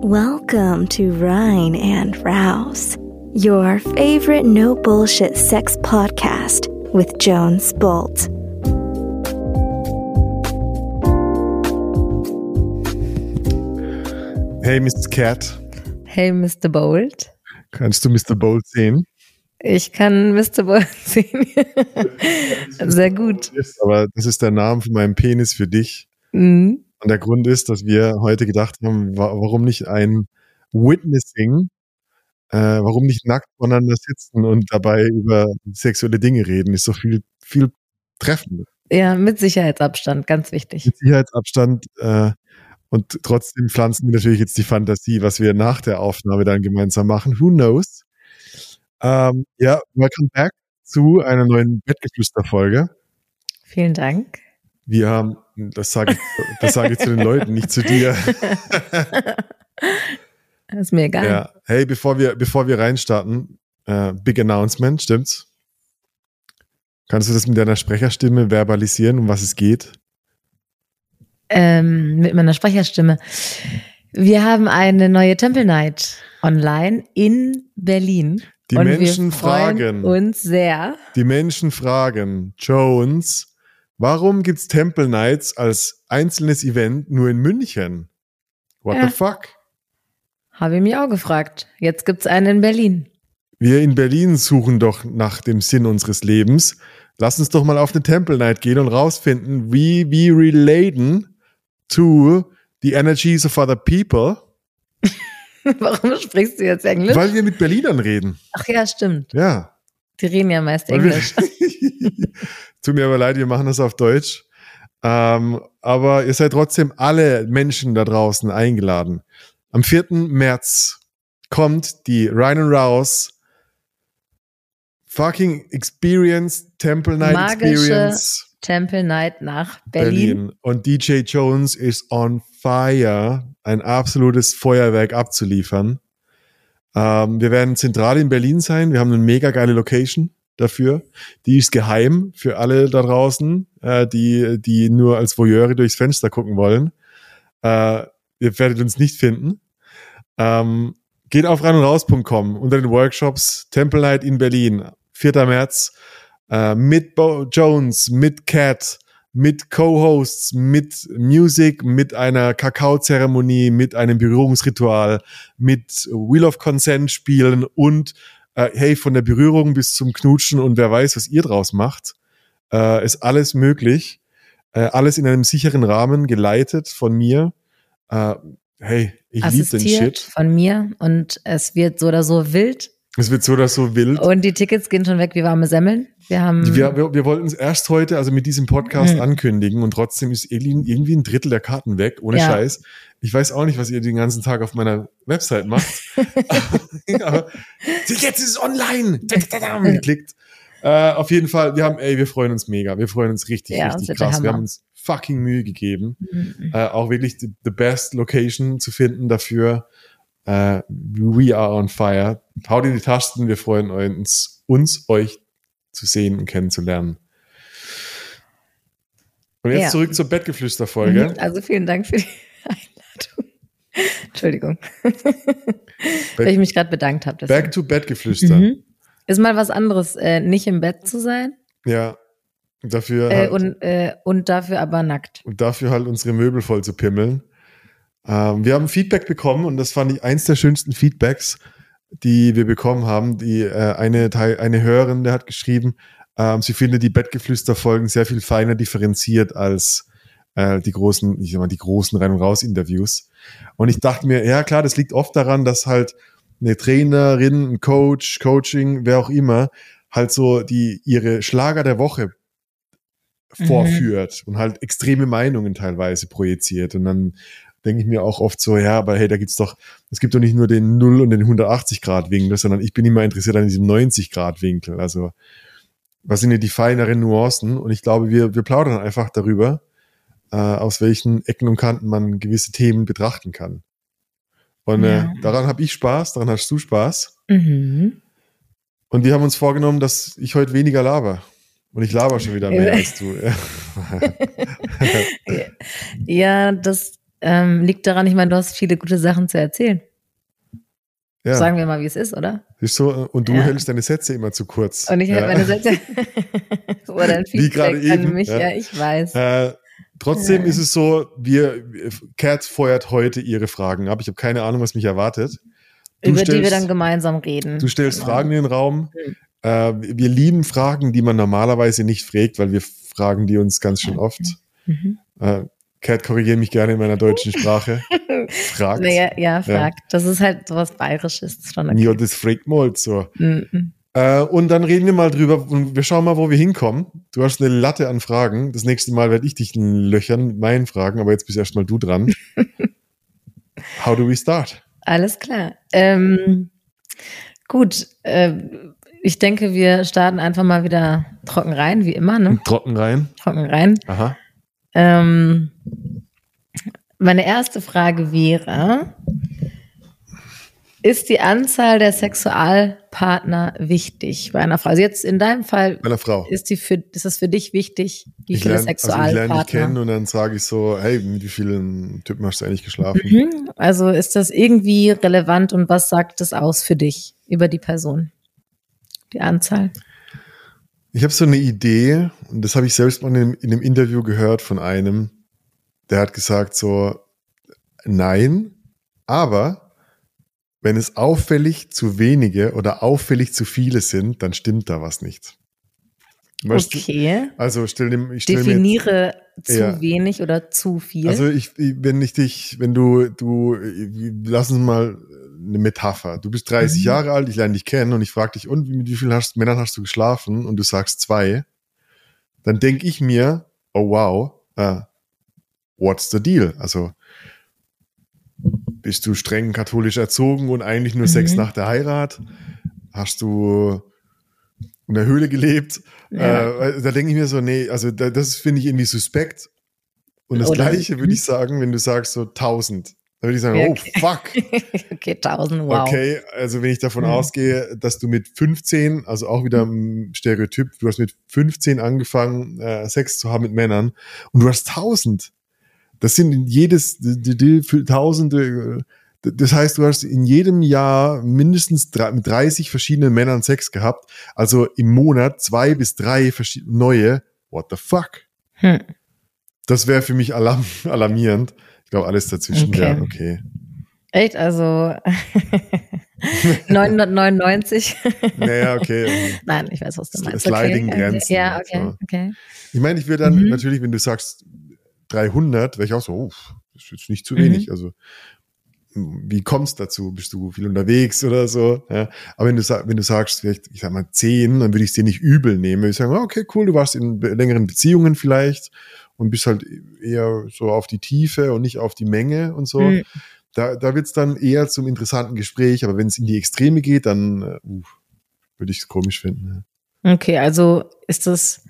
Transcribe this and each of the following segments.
Welcome to Rhine and Rouse, your favorite no bullshit sex podcast with Jones Bolt. Hey, Mrs. Cat. Hey, Mr. Bolt. Kannst du Mr. Bolt sehen? Ich kann Mr. Bolt sehen. Sehr gut. Aber das ist der Name von meinem Penis für dich. Mhm. Und der Grund ist, dass wir heute gedacht haben, warum nicht ein Witnessing, äh, warum nicht nackt voneinander sitzen und dabei über sexuelle Dinge reden, ist so viel, viel treffender. Ja, mit Sicherheitsabstand, ganz wichtig. Mit Sicherheitsabstand äh, und trotzdem pflanzen wir natürlich jetzt die Fantasie, was wir nach der Aufnahme dann gemeinsam machen. Who knows? Ähm, ja, welcome back zu einer neuen Bettgeflüster-Folge. Vielen Dank. Wir haben, das sage ich, das sage ich zu den Leuten, nicht zu dir. Das ist mir egal. Ja. Hey, bevor wir, bevor wir reinstarten, äh, Big Announcement, stimmt's? Kannst du das mit deiner Sprecherstimme verbalisieren, um was es geht? Ähm, mit meiner Sprecherstimme. Wir haben eine neue Temple Night online in Berlin. Die und Menschen wir freuen fragen. uns sehr. Die Menschen fragen, Jones, warum gibt's Temple Nights als einzelnes Event nur in München? What Ja. the fuck? Habe ich mich auch gefragt. Jetzt gibt's einen in Berlin. Wir in Berlin suchen doch nach dem Sinn unseres Lebens. Lass uns doch mal auf eine Temple Night gehen und rausfinden, wie wir relaten to the energies of other people, Warum sprichst du jetzt Englisch? weil wir mit Berlinern reden. Ach ja, stimmt. Ja. Die reden ja meist Weil Englisch. Tut mir aber leid, wir machen das auf Deutsch. Ähm, aber ihr seid trotzdem alle Menschen da draußen eingeladen. Am 4. März kommt die Ryan Rouse fucking Experience, Temple Night Magische Experience Temple Night nach Berlin. Berlin. Und DJ Jones ist on fire, ein absolutes Feuerwerk abzuliefern. Ähm, wir werden zentral in Berlin sein. Wir haben eine mega geile Location dafür. Die ist geheim für alle da draußen, äh, die, die nur als Voyeure durchs Fenster gucken wollen. Äh, ihr werdet uns nicht finden. Ähm, geht auf reinundraus.com unter den Workshops Temple Night in Berlin, 4. März, äh, mit Bo Jones, mit Cat, mit Co-Hosts, mit Music, mit einer Kakaozeremonie, mit einem Berührungsritual, mit Wheel of Consent spielen und äh, hey, von der Berührung bis zum Knutschen und wer weiß, was ihr draus macht, äh, ist alles möglich. Äh, alles in einem sicheren Rahmen, geleitet von mir. Äh, hey, ich liebe den Shit. von mir und es wird so oder so wild Es wird so oder so wild. und die Tickets gehen schon weg wie warme Semmeln. Wir haben Wir, wir, wir wollten es erst heute, also mit diesem Podcast Mhm. ankündigen und trotzdem ist irgendwie ein Drittel der Karten weg, ohne Ja. Scheiß. Ich weiß auch nicht, was ihr den ganzen Tag auf meiner Website macht. Aber jetzt ist es online. Geklickt. Äh, auf jeden Fall, wir haben, ey, wir freuen uns mega. Wir freuen uns richtig, Ja, richtig krass. Wir Hammer. haben uns fucking Mühe gegeben, Mhm. äh, auch wirklich the, the best Location zu finden dafür. Äh, we are on fire. Haut in die Tasten. Wir freuen uns, uns euch zu sehen und kennenzulernen. Und jetzt Ja. zurück zur Bettgeflüster-Folge. Mhm. Also vielen Dank für die Einladung. Entschuldigung, weil ich mich gerade bedankt habe. deswegen. Back to Bettgeflüster. Mhm. Ist mal was anderes, äh, nicht im Bett zu sein Ja. Dafür äh, halt, und, äh, und dafür aber nackt. und dafür halt unsere Möbel voll zu pimmeln. Ähm, wir haben Feedback bekommen und das fand ich eins der schönsten Feedbacks, die wir bekommen haben. Die äh, eine Teil, eine Hörerin, der hat geschrieben, ähm, sie findet die Bettgeflüster-Folgen sehr viel feiner differenziert als äh, die großen, ich sag mal, die großen Rein- und Raus-Interviews. Und ich dachte mir, ja klar, das liegt oft daran, dass halt eine Trainerin, ein Coach, Coaching, wer auch immer, halt so die ihre Schlager der Woche vorführt und halt extreme Meinungen teilweise projiziert. Und dann denke ich mir auch oft so, ja, aber hey, da gibt's doch, es gibt doch nicht nur den 0 und den 180 Grad Winkel, sondern ich bin immer interessiert an diesem 90 Grad Winkel. Also, was sind denn die feineren Nuancen? Und ich glaube, wir, wir plaudern einfach darüber, äh, aus welchen Ecken und Kanten man gewisse Themen betrachten kann. Und Ja. äh, daran habe ich Spaß, daran hast du Spaß. Mhm. Und wir haben uns vorgenommen, dass ich heute weniger laber. Und ich laber schon wieder mehr als du. Ja, das ähm, liegt daran, ich meine, du hast viele gute Sachen zu erzählen. Ja. Sagen wir mal, wie es ist, oder? Ist so, und du Ja. hältst deine Sätze immer zu kurz. Und ich halt ja. meine Sätze. oder ein Wie gerade Feedback eben, an mich, ja. ich weiß. Äh, trotzdem ist es so, wir, Kat feuert heute ihre Fragen ab. Ich habe keine Ahnung, was mich erwartet. Du über die wir stellst- dann gemeinsam reden. Du stellst Genau. Fragen in den Raum. Mhm. Äh, wir lieben Fragen, die man normalerweise nicht fragt, weil wir fragen die uns ganz schön oft. Mhm. Äh, Kat, korrigiere mich gerne in meiner deutschen Sprache. Fragt. Naja, ja, fragt. Das ist halt sowas Bayerisches. Das ist schon okay. Ja, das fragt mal so. Mhm. Äh, und dann reden wir mal drüber und wir schauen mal, wo wir hinkommen. Du hast eine Latte an Fragen. Das nächste Mal werde ich dich löchern mit meinen Fragen, aber jetzt bist erstmal du dran. How do we start? Alles klar. Ähm, gut, äh, ich denke, wir starten einfach mal wieder trocken rein, wie immer, ne? Trocken rein. Trocken rein. Aha. Ähm, meine erste Frage wäre, ist die Anzahl der Sexualpartner wichtig bei einer Frau? Also jetzt in deinem Fall Meiner Frau. ist, die für, ist es für dich wichtig, wie ich viele lerne, also ich lerne Sexualpartner? dich kennen und dann sage ich so, hey, mit wie vielen Typen hast du eigentlich geschlafen? Mhm. Also ist das irgendwie relevant und was sagt das aus für dich über die Person? Die Anzahl? Ich habe so eine Idee und das habe ich selbst mal in, einem- in einem Interview gehört von einem, der hat gesagt so, nein, aber wenn es auffällig zu wenige oder auffällig zu viele sind, dann stimmt da was nicht. Weißt du? Okay. Also stell dir, ich stell mir jetzt, Definiere zu Ja. wenig oder zu viel. also ich- wenn ich dich, wenn du, du, lass uns mal eine Metapher. Du bist 30 Mhm. Jahre alt, ich lerne dich kennen und ich frage dich, und mit wie vielen hast, Männern hast du geschlafen? Und du sagst zwei. Dann denke ich mir, oh wow, äh, what's the deal? Also bist du streng katholisch erzogen und eigentlich nur Mhm. Sex nach der Heirat? Hast du in der Höhle gelebt? Ja. Äh, da denke ich mir so, nee, also da, das finde ich irgendwie suspekt. Und das Oder- Gleiche würde ich sagen, wenn du sagst so 1000. Dann würde ich sagen, oh okay. fuck. okay, 1000, wow. Okay, also wenn ich davon Mhm. ausgehe, dass du mit 15, also auch wieder ein Stereotyp, du hast mit 15 angefangen, äh, Sex zu haben mit Männern und du hast 1000. Das sind jedes, die, die, die Tausende, äh, das heißt, du hast in jedem Jahr mindestens drei, mit 30 verschiedenen Männern Sex gehabt, also im Monat zwei bis drei neue. What the fuck? Hm. Das wäre für mich alarm, alarmierend. Ich glaube, alles dazwischen Okay. wäre okay. Echt? Also 999? Naja, okay. Nein, ich weiß, was du meinst. Sliding okay. Grenzen, Ja, okay, so. okay. Ich meine, ich würde dann Mhm. natürlich, wenn du sagst 300, wäre ich auch so, oh, das ist jetzt nicht zu Mhm. wenig. Also, wie kommst dazu? Bist du viel unterwegs oder so? Ja. Aber wenn du, wenn du sagst, vielleicht, ich sag mal 10, dann würde ich es dir nicht übel nehmen. Würde ich sagen, okay, cool, du warst in längeren Beziehungen vielleicht und bist halt eher so auf die Tiefe und nicht auf die Menge und so. Mhm. Da, da wird es dann eher zum interessanten Gespräch, aber wenn es in die Extreme geht, dann äh, uh, würde ich es komisch finden. Ja. Okay, also ist das,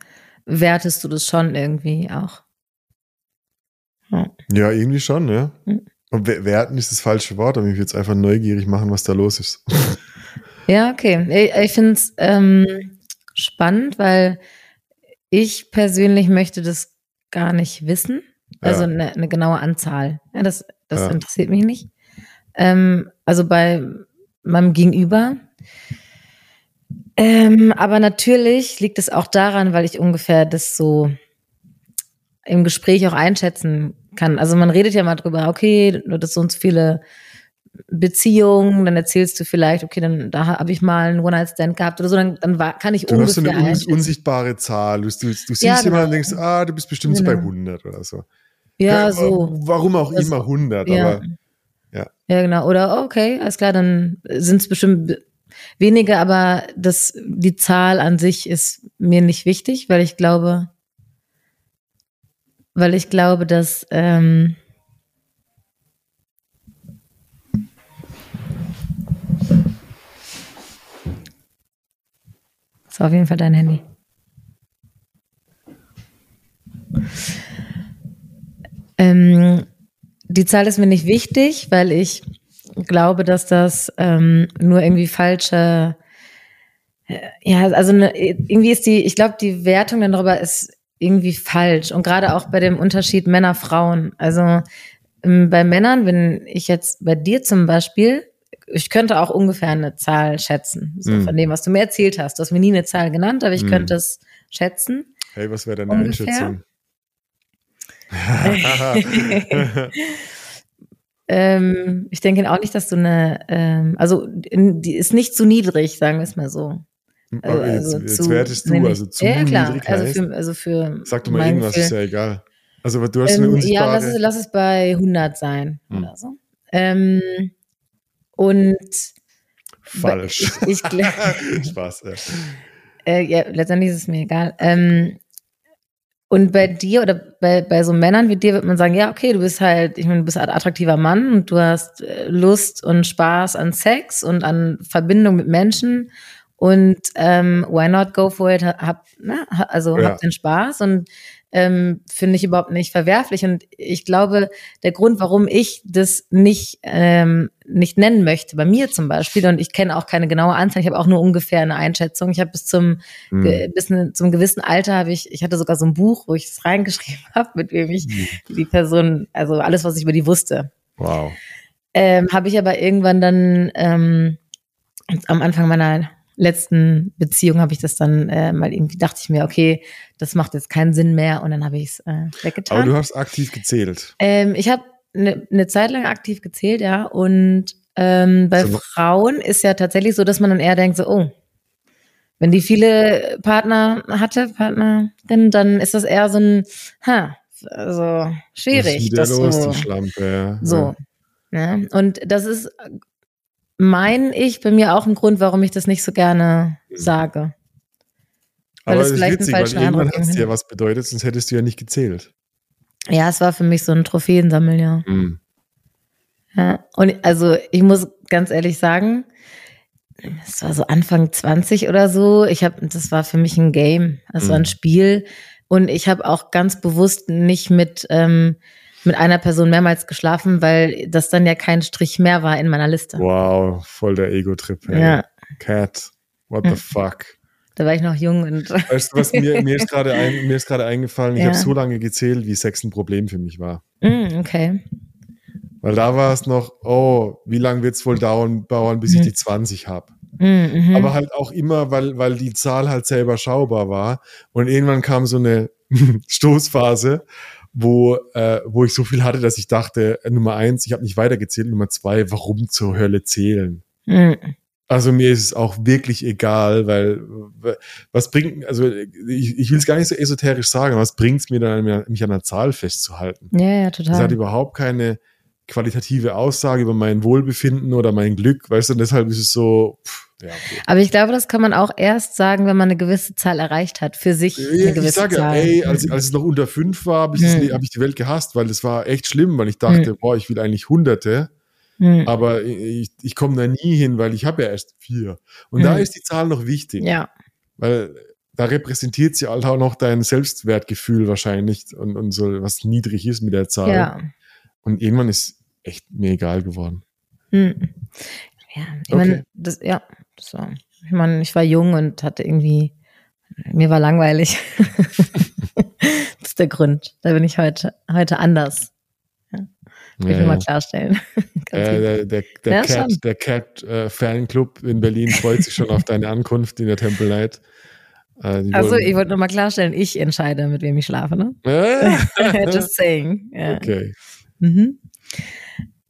wertest du das schon irgendwie auch? Ja. Ja, irgendwie schon, ja. Mhm. Und wer- werten ist das falsche Wort, aber mich jetzt einfach neugierig machen, was da los ist. Ja, okay. Ich, ich finde es ähm, spannend, weil ich persönlich möchte das gar nicht wissen. Also Ja. eine, eine genaue Anzahl. Ja, das das Ja. interessiert mich nicht. Ähm, also bei meinem Gegenüber. Ähm, aber natürlich liegt es auch daran, weil ich ungefähr das so im Gespräch auch einschätzen kann. Also man redet ja mal drüber, okay, du hattest so und so viele Beziehungen, dann erzählst du vielleicht, okay, dann da habe ich mal einen One-Night-Stand gehabt oder so, dann, dann war, kann ich Du hast so ungefähr eine un unsichtbare Zahl. Du, du, du siehst Ja, jemanden und genau. denkst, ah, du bist bestimmt so bei Genau. 100 oder so. Ja, so. Warum auch Das- immer 100, Ja. aber ja. Ja, genau. Oder okay, alles klar, dann sind es bestimmt be- wenige, aber das, die Zahl an sich ist mir nicht wichtig, weil ich glaube, weil ich glaube, dass ähm, war auf jeden Fall dein Handy. Ähm, die Zahl ist mir nicht wichtig, weil ich glaube, dass das ähm, nur irgendwie falsche, äh, ja, also ne, irgendwie ist die, ich glaube, die Wertung dann darüber ist irgendwie falsch und gerade auch bei dem Unterschied Männer-Frauen. Also ähm, bei Männern, wenn ich jetzt bei dir zum Beispiel, ich könnte auch ungefähr eine Zahl schätzen, so Mhm. von dem, was du mir erzählt hast. Du hast mir nie eine Zahl genannt, aber ich Mhm. könnte es schätzen. Hey, was wäre deine Ungefähr? Einschätzung? Ähm, ich denke auch nicht, dass du eine, ähm, also in, die ist nicht zu niedrig, sagen wir es mal so. Aber jetzt, Also jetzt zu- wertest du, also zu ja, klar. niedrig also heißt, für, also für sag doch mal irgendwas, ist Gefühl. ja egal. Also du hast eine Ähm, ja, unsichtbare... lass es, lass es bei 100 sein Hm. oder so. Ähm, und Falsch. Ich, ich, Spaß, ja. äh, ja, letztendlich ist es mir egal. Ähm, und bei dir oder bei, bei so Männern wie dir wird man sagen, ja, okay, du bist halt, ich meine, du bist ein attraktiver Mann und du hast äh, Lust und Spaß an Sex und an Verbindung mit Menschen und ähm, why not go for it? Hab, na, also Ja. hab den Spaß und ähm, finde ich überhaupt nicht verwerflich. Und ich glaube, der Grund, warum ich das nicht, ähm, nicht nennen möchte, bei mir zum Beispiel, und ich kenne auch keine genaue Anzahl, ich habe auch nur ungefähr eine Einschätzung. Ich habe bis zum Hm. ge- bis ne, zum gewissen Alter habe ich, ich hatte sogar so ein Buch, wo ich es reingeschrieben habe, mit wem ich die Person, also alles, was ich über die wusste. Wow. Ähm, habe ich aber irgendwann dann ähm, am Anfang meiner letzten Beziehung habe ich das dann äh, mal irgendwie dachte ich mir, okay, das macht jetzt keinen Sinn mehr und dann habe ich es äh, Aber weggetan. du hast aktiv gezählt. Ähm, ich habe eine ne Zeit lang aktiv gezählt, ja. Und ähm, bei So- Frauen ist ja tatsächlich so, dass man dann eher denkt, so, oh, wenn die viele Partner hatte, Partnerin, dann ist das eher so ein, ha, also Was ist schwierig. wieder Das los, so, die Schlampe. Ja. so. Ja. Und das ist, mein ich, bei mir auch ein Grund, warum ich das nicht so gerne sage. Weil Aber es es ist vielleicht einen witzig, weil falschen irgendwann Eindruck hat es dir irgendwie- was bedeutet, sonst hättest du ja nicht gezählt. Ja, es war für mich so ein Trophäensammeljahr. Hm. Ja, und also ich muss ganz ehrlich sagen, es war so Anfang 20 oder so. Ich habe, das war für mich ein Game, das war ein Mhm. Spiel und ich habe auch ganz bewusst nicht mit ähm, mit einer Person mehrmals geschlafen, weil das dann ja kein Strich mehr war in meiner Liste. Wow, voll der Ego-Trip. ey. Ja, Cat, what the Ja. fuck. da war ich noch jung und Weißt du, was mir, mir ist gerade ein, mir ist eingefallen, ich Ja. habe so lange gezählt, wie Sex ein Problem für mich war. Mm, okay. Weil da war es noch, oh, wie lange wird es wohl dauern, dauern, bis ich Mhm. die 20 habe. Mm, mhm. Aber halt auch immer, weil, weil die Zahl halt selber schaubar war. Und irgendwann kam so eine Stoßphase, wo, äh, wo ich so viel hatte, dass ich dachte, äh, Nummer eins, ich habe nicht weitergezählt, Nummer zwei, warum zur Hölle zählen? Mm, Also mir ist es auch wirklich egal, weil w- was bringt, also ich, ich will es gar nicht so esoterisch sagen, was bringt es mir dann, mich an einer Zahl festzuhalten? ja, ja, Das hat total. überhaupt keine qualitative Aussage über mein Wohlbefinden oder mein Glück, weißt du, und deshalb ist es so, pff, ja, okay. Aber ich glaube, das kann man auch erst sagen, wenn man eine gewisse Zahl erreicht hat, für sich eine Ja, gewisse ich sage Zahl. ey, als, als es noch unter fünf war, habe Hm. nie- hab ich die Welt gehasst, weil das war echt schlimm, weil ich dachte, boah, ich will eigentlich Hunderte, Mm, aber ich, ich komme da nie hin, weil ich habe ja erst vier. Und da Hm. ist die Zahl noch wichtig, ja. weil da repräsentiert sie halt auch noch dein Selbstwertgefühl wahrscheinlich und, und so, was niedrig ist mit der Zahl. Ja. Und irgendwann ist echt mir egal geworden. Hm. Ja, ich Okay. meine, das, ja, das war, ich meine, ich war jung und hatte irgendwie, mir war langweilig. das ist der Grund. Da bin ich heute, heute anders. Will ich Ja, mal ja. klarstellen. Äh, der der, der Ja, Cat, schon. der Cat äh, Fanclub in Berlin freut sich schon auf deine Ankunft in der Temple Night. Äh, also, ich wollte nur mal klarstellen, ich entscheide, mit wem ich schlafe, ne? Äh? Just saying. Ja. okay. Mhm.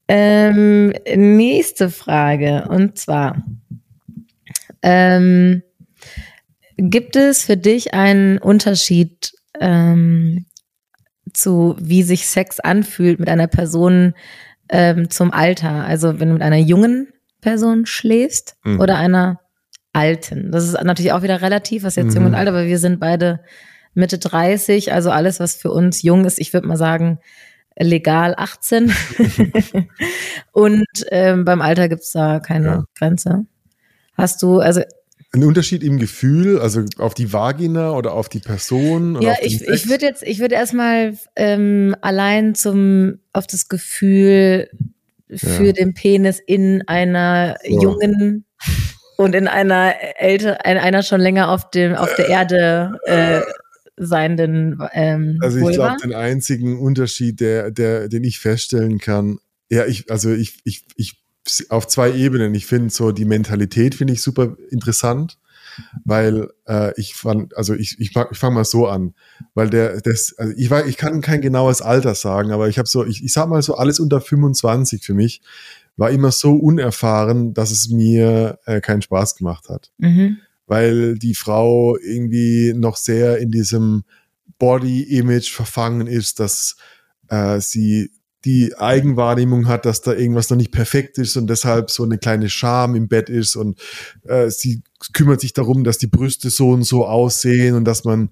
Ähm, nächste Frage. Und zwar, ähm, gibt es für dich einen Unterschied ähm, zu, wie sich Sex anfühlt mit einer Person ähm, zum Alter? Also wenn du mit einer jungen Person schläfst Mhm. oder einer alten? Das ist natürlich auch wieder relativ, was jetzt Mhm. jung und alt, aber wir sind beide Mitte 30, also alles, was für uns jung ist, ich würde mal sagen, legal 18. und ähm, beim Alter gibt's da keine Ja. Grenze. Hast du, also Ein Unterschied im Gefühl, also auf die Vagina oder auf die Person? Ja, ich, Sex? ich würde jetzt, ich würde erstmal ähm, allein zum auf das Gefühl für Ja. den Penis in einer So. jungen und in einer älter, in einer schon länger auf dem auf der Erde äh, seienden ähm, Also ich glaube, den einzigen Unterschied, der, der, den ich feststellen kann, ja, ich, also ich, ich, ich, auf zwei Ebenen. Ich finde so die Mentalität finde ich super interessant, weil äh, ich fand, also ich, ich, ich fange mal so an, weil der, das, also ich war, ich kann kein genaues Alter sagen, aber ich habe so, ich, ich sag mal so alles unter 25 für mich war immer so unerfahren, dass es mir äh, keinen Spaß gemacht hat Mhm. weil die Frau irgendwie noch sehr in diesem Body-Image verfangen ist, dass äh, sie die Eigenwahrnehmung hat, dass da irgendwas noch nicht perfekt ist und deshalb so eine kleine Scham im Bett ist und äh, sie kümmert sich darum, dass die Brüste so und so aussehen und dass man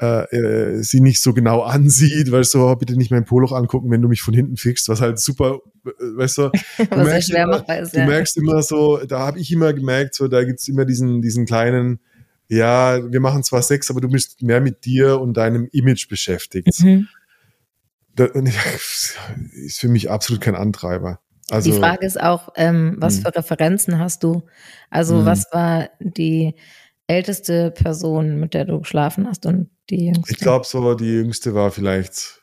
äh, äh, sie nicht so genau ansieht, weil so oh, bitte nicht mein Poloch angucken, wenn du mich von hinten fickst, was halt super, äh, weißt du, Was sehr merkst schwer immer- ist, du ja. merkst immer so, da habe ich immer gemerkt, so da gibt's immer diesen, diesen kleinen, ja, wir machen zwar Sex, aber du bist mehr mit dir und deinem Image beschäftigt. Mhm. Das ist für mich absolut kein Antreiber. Also, die Frage ist auch, ähm, was Mhm. für Referenzen hast du? Also, Mhm. was war die älteste Person, mit der du geschlafen hast und die jüngste? ich glaube so, die jüngste war vielleicht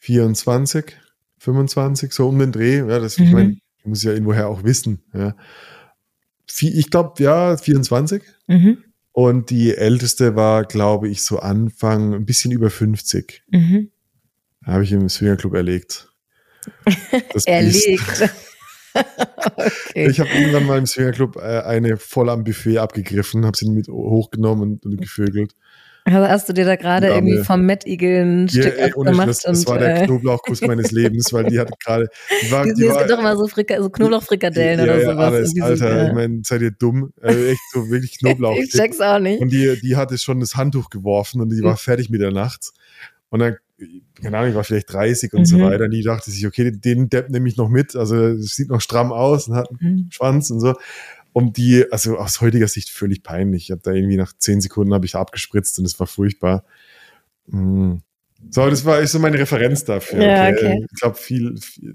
24, 25, so um den Dreh. Ja, das, ich Mhm. meine, ich muss ja irgendwoher auch wissen. Ja. Ich glaube, ja, 24. Mhm. Und die älteste war, glaube ich, so Anfang, ein bisschen über 50. Mhm. Habe ich im Swingerclub erlegt. Das. Erlegt. okay. Ich habe irgendwann mal im Swingerclub äh, eine voll am Buffet abgegriffen, habe sie mit hochgenommen und, gevögelt. Also hast du dir da gerade irgendwie ne. vom Eagle ein Ja, Stück ey, abgemacht Schluss, das und war der äh, Knoblauchkuss meines Lebens, weil die hat gerade, die war, die, die es war, gibt doch immer so, Frika so Knoblauchfrikadellen ja, oder ja, sowas. alles, Alter, äh, ich meine, seid ihr dumm? Äh, echt so wirklich Knoblauch. ich check's auch nicht. Und die, die hatte schon das Handtuch geworfen und die war fertig mit der Nacht. Und dann, keine Ahnung, ich war vielleicht 30 und so Mhm. weiter. Und die dachte sich, okay, den Depp nehme ich noch mit. Also es sieht noch stramm aus und hat einen Mhm. Schwanz und so. Und die, also aus heutiger Sicht völlig peinlich. Ich habe da irgendwie nach zehn Sekunden habe ich abgespritzt und es war furchtbar. Mm. So, das war so meine Referenz dafür. Ja, okay. Ich glaube, viel, viel,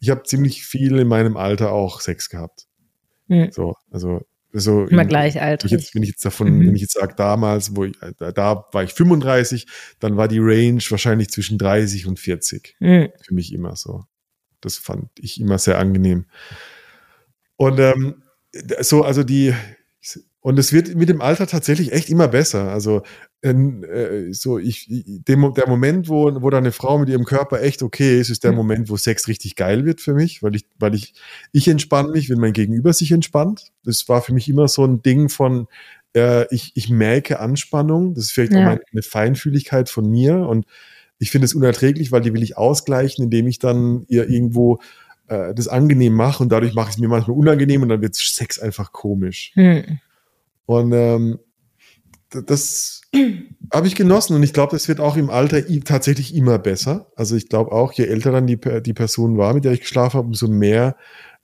ich habe ziemlich viel in meinem Alter auch Sex gehabt. Mhm. So, also so Immer in- gleich wenn alt. ich jetzt, wenn ich jetzt davon, Mhm. wenn ich jetzt sage, damals, wo ich, da, da war ich 35, dann war die Range wahrscheinlich zwischen 30 und 40 Mhm. für mich immer so. Das fand ich immer sehr angenehm. Und ähm, so, also die, und es wird mit dem Alter tatsächlich echt immer besser. Also ähm, äh, so ich, dem, der Moment, wo, wo da eine Frau mit ihrem Körper echt okay ist, ist der Mhm. Moment, wo Sex richtig geil wird für mich, weil ich, weil ich, ich entspanne mich, wenn mein Gegenüber sich entspannt. Das war für mich immer so ein Ding von, äh, ich, ich merke Anspannung. Das ist vielleicht Ja. auch eine Feinfühligkeit von mir und ich finde es unerträglich, weil die will ich ausgleichen, indem ich dann ihr irgendwo äh, das angenehm mache und dadurch mache ich es mir manchmal unangenehm und dann wird Sex einfach komisch. Mhm. Und ähm, das habe ich genossen und ich glaube, das wird auch im Alter tatsächlich immer besser. Also ich glaube auch, je älter dann die, die Person war, mit der ich geschlafen habe, umso mehr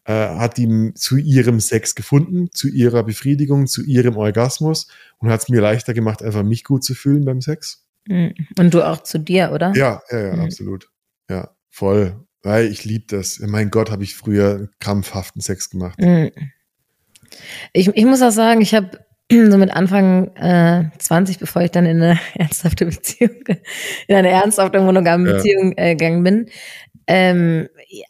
äh, hat die zu ihrem Sex gefunden, zu ihrer Befriedigung, zu ihrem Orgasmus und hat es mir leichter gemacht, einfach mich gut zu fühlen beim Sex. Mhm. Und du auch zu dir, oder? Ja, ja, ja, Mhm. absolut. Ja, voll. Weil ich liebe das. Mein Gott, habe ich früher krampfhaften Sex gemacht. Mhm. Ich, ich muss auch sagen, ich habe so mit Anfang äh, 20, bevor ich dann in eine ernsthafte Beziehung, in eine ernsthafte monogame Ja. Beziehung äh, gegangen bin. Ähm,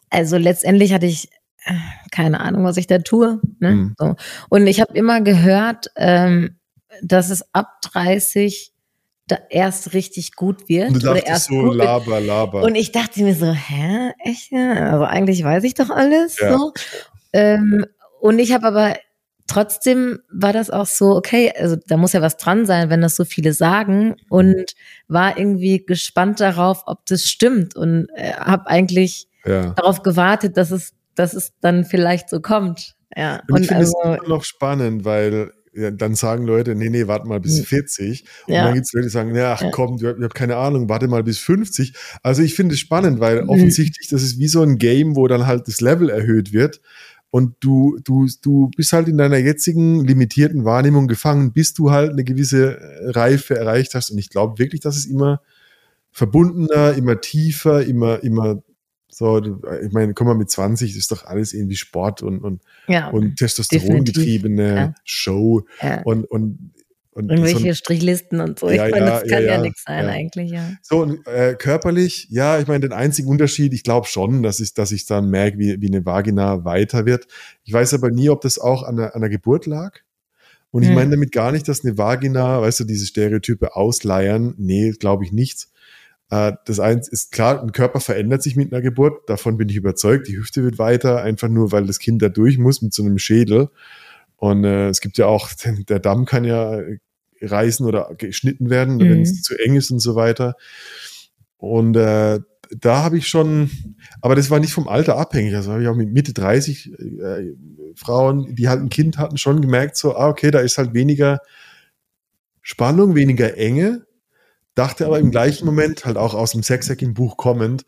also letztendlich hatte ich äh, keine Ahnung, was ich da tue. Ne? Mhm. So. Und ich habe immer gehört, ähm, dass es ab 30 da erst richtig gut wird. Und du oder erst so, laber, laber. Und ich dachte mir so, hä, echt? Ja? Also eigentlich weiß ich doch alles. Ja. So. Ähm, und ich habe aber trotzdem war das auch so, okay, also da muss ja was dran sein, wenn das so viele sagen und war irgendwie gespannt darauf, ob das stimmt und äh, habe eigentlich ja. darauf gewartet, dass es, dass es dann vielleicht so kommt. Ja. Und, Und, ich finde es also, immer noch spannend, weil ja, dann sagen Leute, nee, nee, warte mal bis Mhm. 40. Und Ja. dann gibt es Leute, die sagen, ja, ach komm, ich habe keine Ahnung, warte mal bis 50. Also ich finde es spannend, weil Mhm. offensichtlich, das ist wie so ein Game, wo dann halt das Level erhöht wird. Und du, du, du bist halt in deiner jetzigen limitierten Wahrnehmung gefangen, bis du halt eine gewisse Reife erreicht hast. Und ich glaube wirklich, dass es immer verbundener, immer tiefer, immer, immer so, ich meine, komm mal mit 20, das ist doch alles irgendwie Sport und, und ja. und Testosteron getriebene ja. Show ja. und, und Und Irgendwelche so, Strichlisten und so. Ja, ich meine, ja, das kann ja, ja, ja, nichts sein ja. eigentlich, ja. so und, äh, körperlich, ja, ich meine, den einzigen Unterschied, ich glaube schon, dass ich, dass ich dann merke, wie, wie eine Vagina weiter wird. Ich weiß aber nie, ob das auch an der, an der Geburt lag. Und ich Hm. meine damit gar nicht, dass eine Vagina, weißt du, diese Stereotype ausleiern. Nee, glaube ich nicht. Äh, das eins ist klar, ein Körper verändert sich mit einer Geburt. Davon bin ich überzeugt. Die Hüfte wird weiter, einfach nur, weil das Kind da durch muss mit so einem Schädel. Und äh, es gibt ja auch, der Damm kann ja reißen oder geschnitten werden, Mhm. wenn es zu eng ist und so weiter. Und äh, da habe ich schon, aber das war nicht vom Alter abhängig. Also habe ich auch mit Mitte 30 äh, Frauen, die halt ein Kind hatten, schon gemerkt, so, ah, okay, da ist halt weniger Spannung, weniger Enge. Dachte aber im gleichen Moment, halt auch aus dem Sexhack im Buch kommend,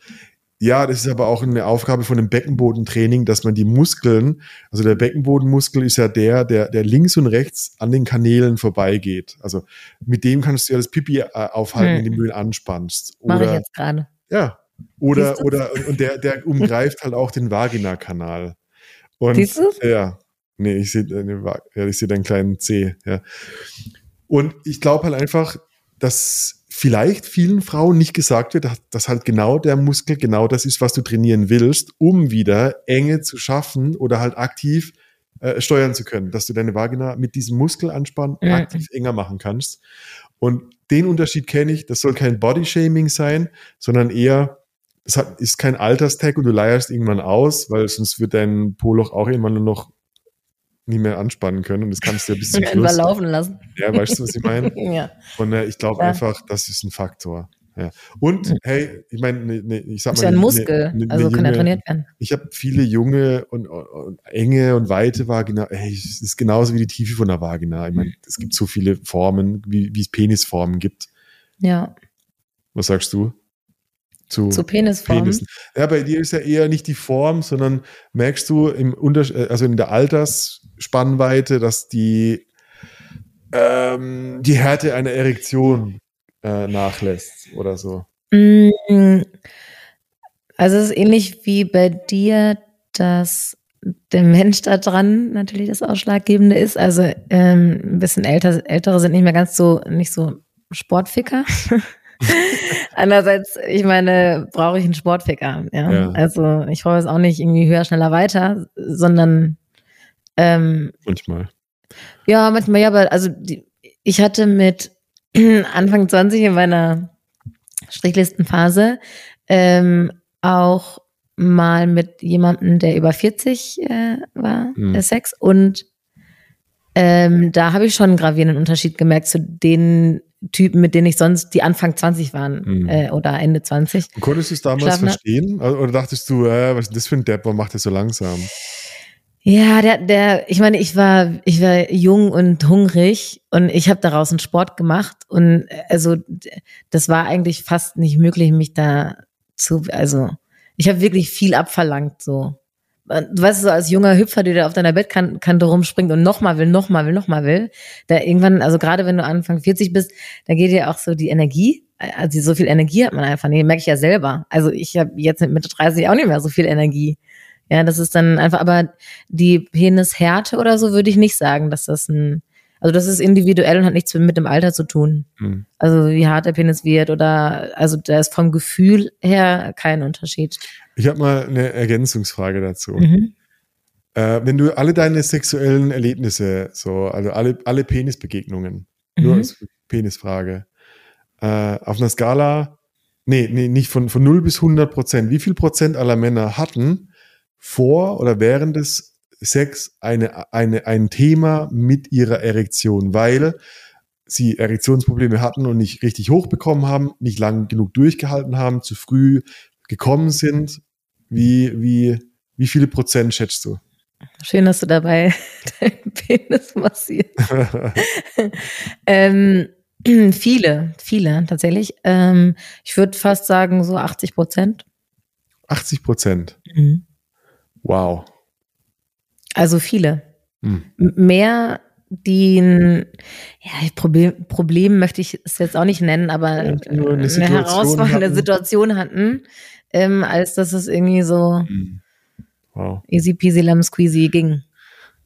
ja, das ist aber auch eine Aufgabe von einem Beckenbodentraining, dass man die Muskeln, also der Beckenbodenmuskel ist ja der, der, der links und rechts an den Kanälen vorbeigeht. Also mit dem kannst du ja das Pipi äh, aufhalten, Hm. indem du ihn anspannst. Mache ich Oder, jetzt gerade. ja. Oder, oder, und der, der umgreift halt auch den Vaginakanal. Und, Siehst du? Ja. Nee, ich sehe ja, ich sehe deinen kleinen C, ja. Und ich glaube halt einfach, dass vielleicht vielen Frauen nicht gesagt wird, dass, halt genau der Muskel genau das ist, was du trainieren willst, um wieder Enge zu schaffen oder halt aktiv äh, steuern zu können, dass du deine Vagina mit diesem Muskelanspann Mhm. aktiv enger machen kannst. Und den Unterschied kenne ich, das soll kein Bodyshaming sein, sondern eher, das hat, ist kein Alterstag und du leierst irgendwann aus, weil sonst wird dein Poloch auch irgendwann nur noch nie mehr anspannen können und das kannst du ja bis zum Schluss. laufen lassen. Ja, weißt du, was ich meine? Ja. Und äh, ich glaube Ja. einfach, das ist ein Faktor. Ja. Und hey, ich meine, ne, ne, ich sag Ist mal, ja ein ne- Muskel, ne- ne also kann ja junge- trainiert werden. Ich habe viele junge und, und enge und weite Vagina. Hey, es ist genauso wie die Tiefe von der Vagina. Ich meine, es gibt so viele Formen, wie, wie es Penisformen gibt. Ja. Was sagst du? Zu, Zu Penisformen. Penissen. Ja, bei dir ist ja eher nicht die Form, sondern merkst du im Unters äh, also in der Altersspannweite, dass die, ähm, die Härte einer Erektion äh, nachlässt oder so. Mm, Also es ist ähnlich wie bei dir, dass der Mensch da dran natürlich das Ausschlaggebende ist. Also ähm, ein bisschen älter, ältere sind nicht mehr ganz so, nicht so Sportficker. Andererseits, ich meine, brauche ich einen Sportficker. Ja? Ja. Also ich brauche jetzt auch nicht irgendwie höher, schneller, weiter, sondern ähm, Manchmal. ja, manchmal ja, aber also die, ich hatte mit Anfang 20 in meiner Strichlistenphase ähm, auch mal mit jemandem, der über 40 äh, war, Mhm. äh, Sex. Und ähm, da habe ich schon einen gravierenden Unterschied gemerkt zu den Typen, mit denen ich sonst, die Anfang 20 waren Mhm. äh, oder Ende 20. Und konntest du es damals verstehen? Also, Oder dachtest du, äh, was ist denn das für ein Depp, warum macht er so langsam? Ja, der, der, ich meine, ich war, ich war jung und hungrig und ich habe daraus einen Sport gemacht und äh, also das war eigentlich fast nicht möglich, mich da zu, also ich habe wirklich viel abverlangt so. Du weißt so als junger Hüpfer, der da auf deiner Bettkante rumspringt und nochmal will, nochmal will, nochmal will, da irgendwann, also gerade wenn du Anfang 40 bist, da geht dir auch so die Energie, also so viel Energie hat man einfach nicht, merke ich ja selber. Also ich habe jetzt mit Mitte 30 auch nicht mehr so viel Energie. Ja, das ist dann einfach, aber die Penishärte oder so würde ich nicht sagen, dass das ein, also das ist individuell und hat nichts mit dem Alter zu tun. Hm. Also wie hart der Penis wird oder, also da ist vom Gefühl her kein Unterschied. Ich habe mal eine Ergänzungsfrage dazu. Mhm. Äh, wenn du alle deine sexuellen Erlebnisse, so, also alle, alle Penisbegegnungen, nur Mhm. als Penisfrage, äh, auf einer Skala, nee, nee, nicht von, von 0 bis 100 Prozent, wie viel Prozent aller Männer hatten vor oder während des Sex eine, eine, ein Thema mit ihrer Erektion, weil sie Erektionsprobleme hatten und nicht richtig hochbekommen haben, nicht lang genug durchgehalten haben, zu früh gekommen sind. Wie, wie, wie viele Prozent schätzt du? Schön, dass du dabei deinen Penis massierst. ähm, viele, viele tatsächlich. Ähm, ich würde fast sagen so 80 Prozent. 80 Prozent. Mhm. Wow. Also viele. Hm. Mehr, die ein ja, Problem, Problem möchte ich es jetzt auch nicht nennen, aber Ja, eine eine Situation herausfordernde hatten. Situation hatten, ähm, als dass es irgendwie so Wow. easy peasy lemon squeezy ging.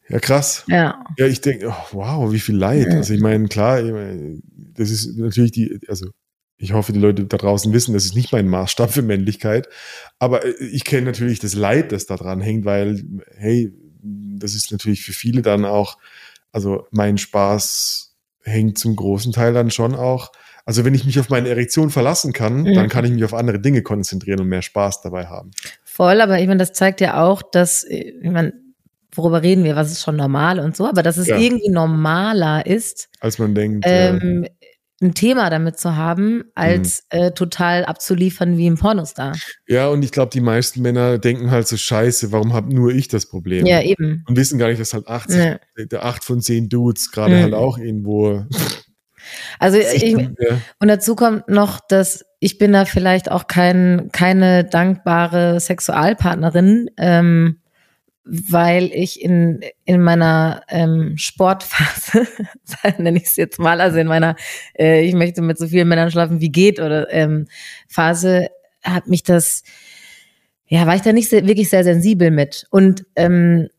Ja, krass. Ja. Ja, ich denke, oh, wow, wie viel Leid. Ja. Also ich meine, klar, ich meine, das ist natürlich die, also ich hoffe, die Leute da draußen wissen, das ist nicht mein Maßstab für Männlichkeit. Aber äh, ich kenne natürlich das Leid, das da dran hängt, weil, hey, das ist natürlich für viele dann auch, also mein Spaß hängt zum großen Teil dann schon auch. Also wenn ich mich auf meine Erektion verlassen kann, Mhm. dann kann ich mich auf andere Dinge konzentrieren und mehr Spaß dabei haben. Voll, aber ich meine, das zeigt ja auch, dass, ich meine, worüber reden wir, was ist schon normal und so, aber dass es Ja. irgendwie normaler ist, Als man denkt, äh, ähm, ein Thema damit zu haben, als Mhm. äh, total abzuliefern wie ein Pornostar. ja, und ich glaube, die meisten Männer denken halt so scheiße, warum habe nur ich das Problem? Ja, eben. Und wissen gar nicht, dass halt 80, Ja. der 8 von 10 Dudes gerade Mhm. halt auch irgendwo Also ich, und dazu kommt noch, dass ich bin da vielleicht auch kein, keine dankbare Sexualpartnerin, ähm, weil ich in, in meiner ähm, Sportphase, nenne ich es jetzt mal, also in meiner, äh, ich möchte mit so vielen Männern schlafen wie geht oder ähm, Phase, hat mich das, ja, war ich da nicht sehr, wirklich sehr sensibel mit. Und ähm,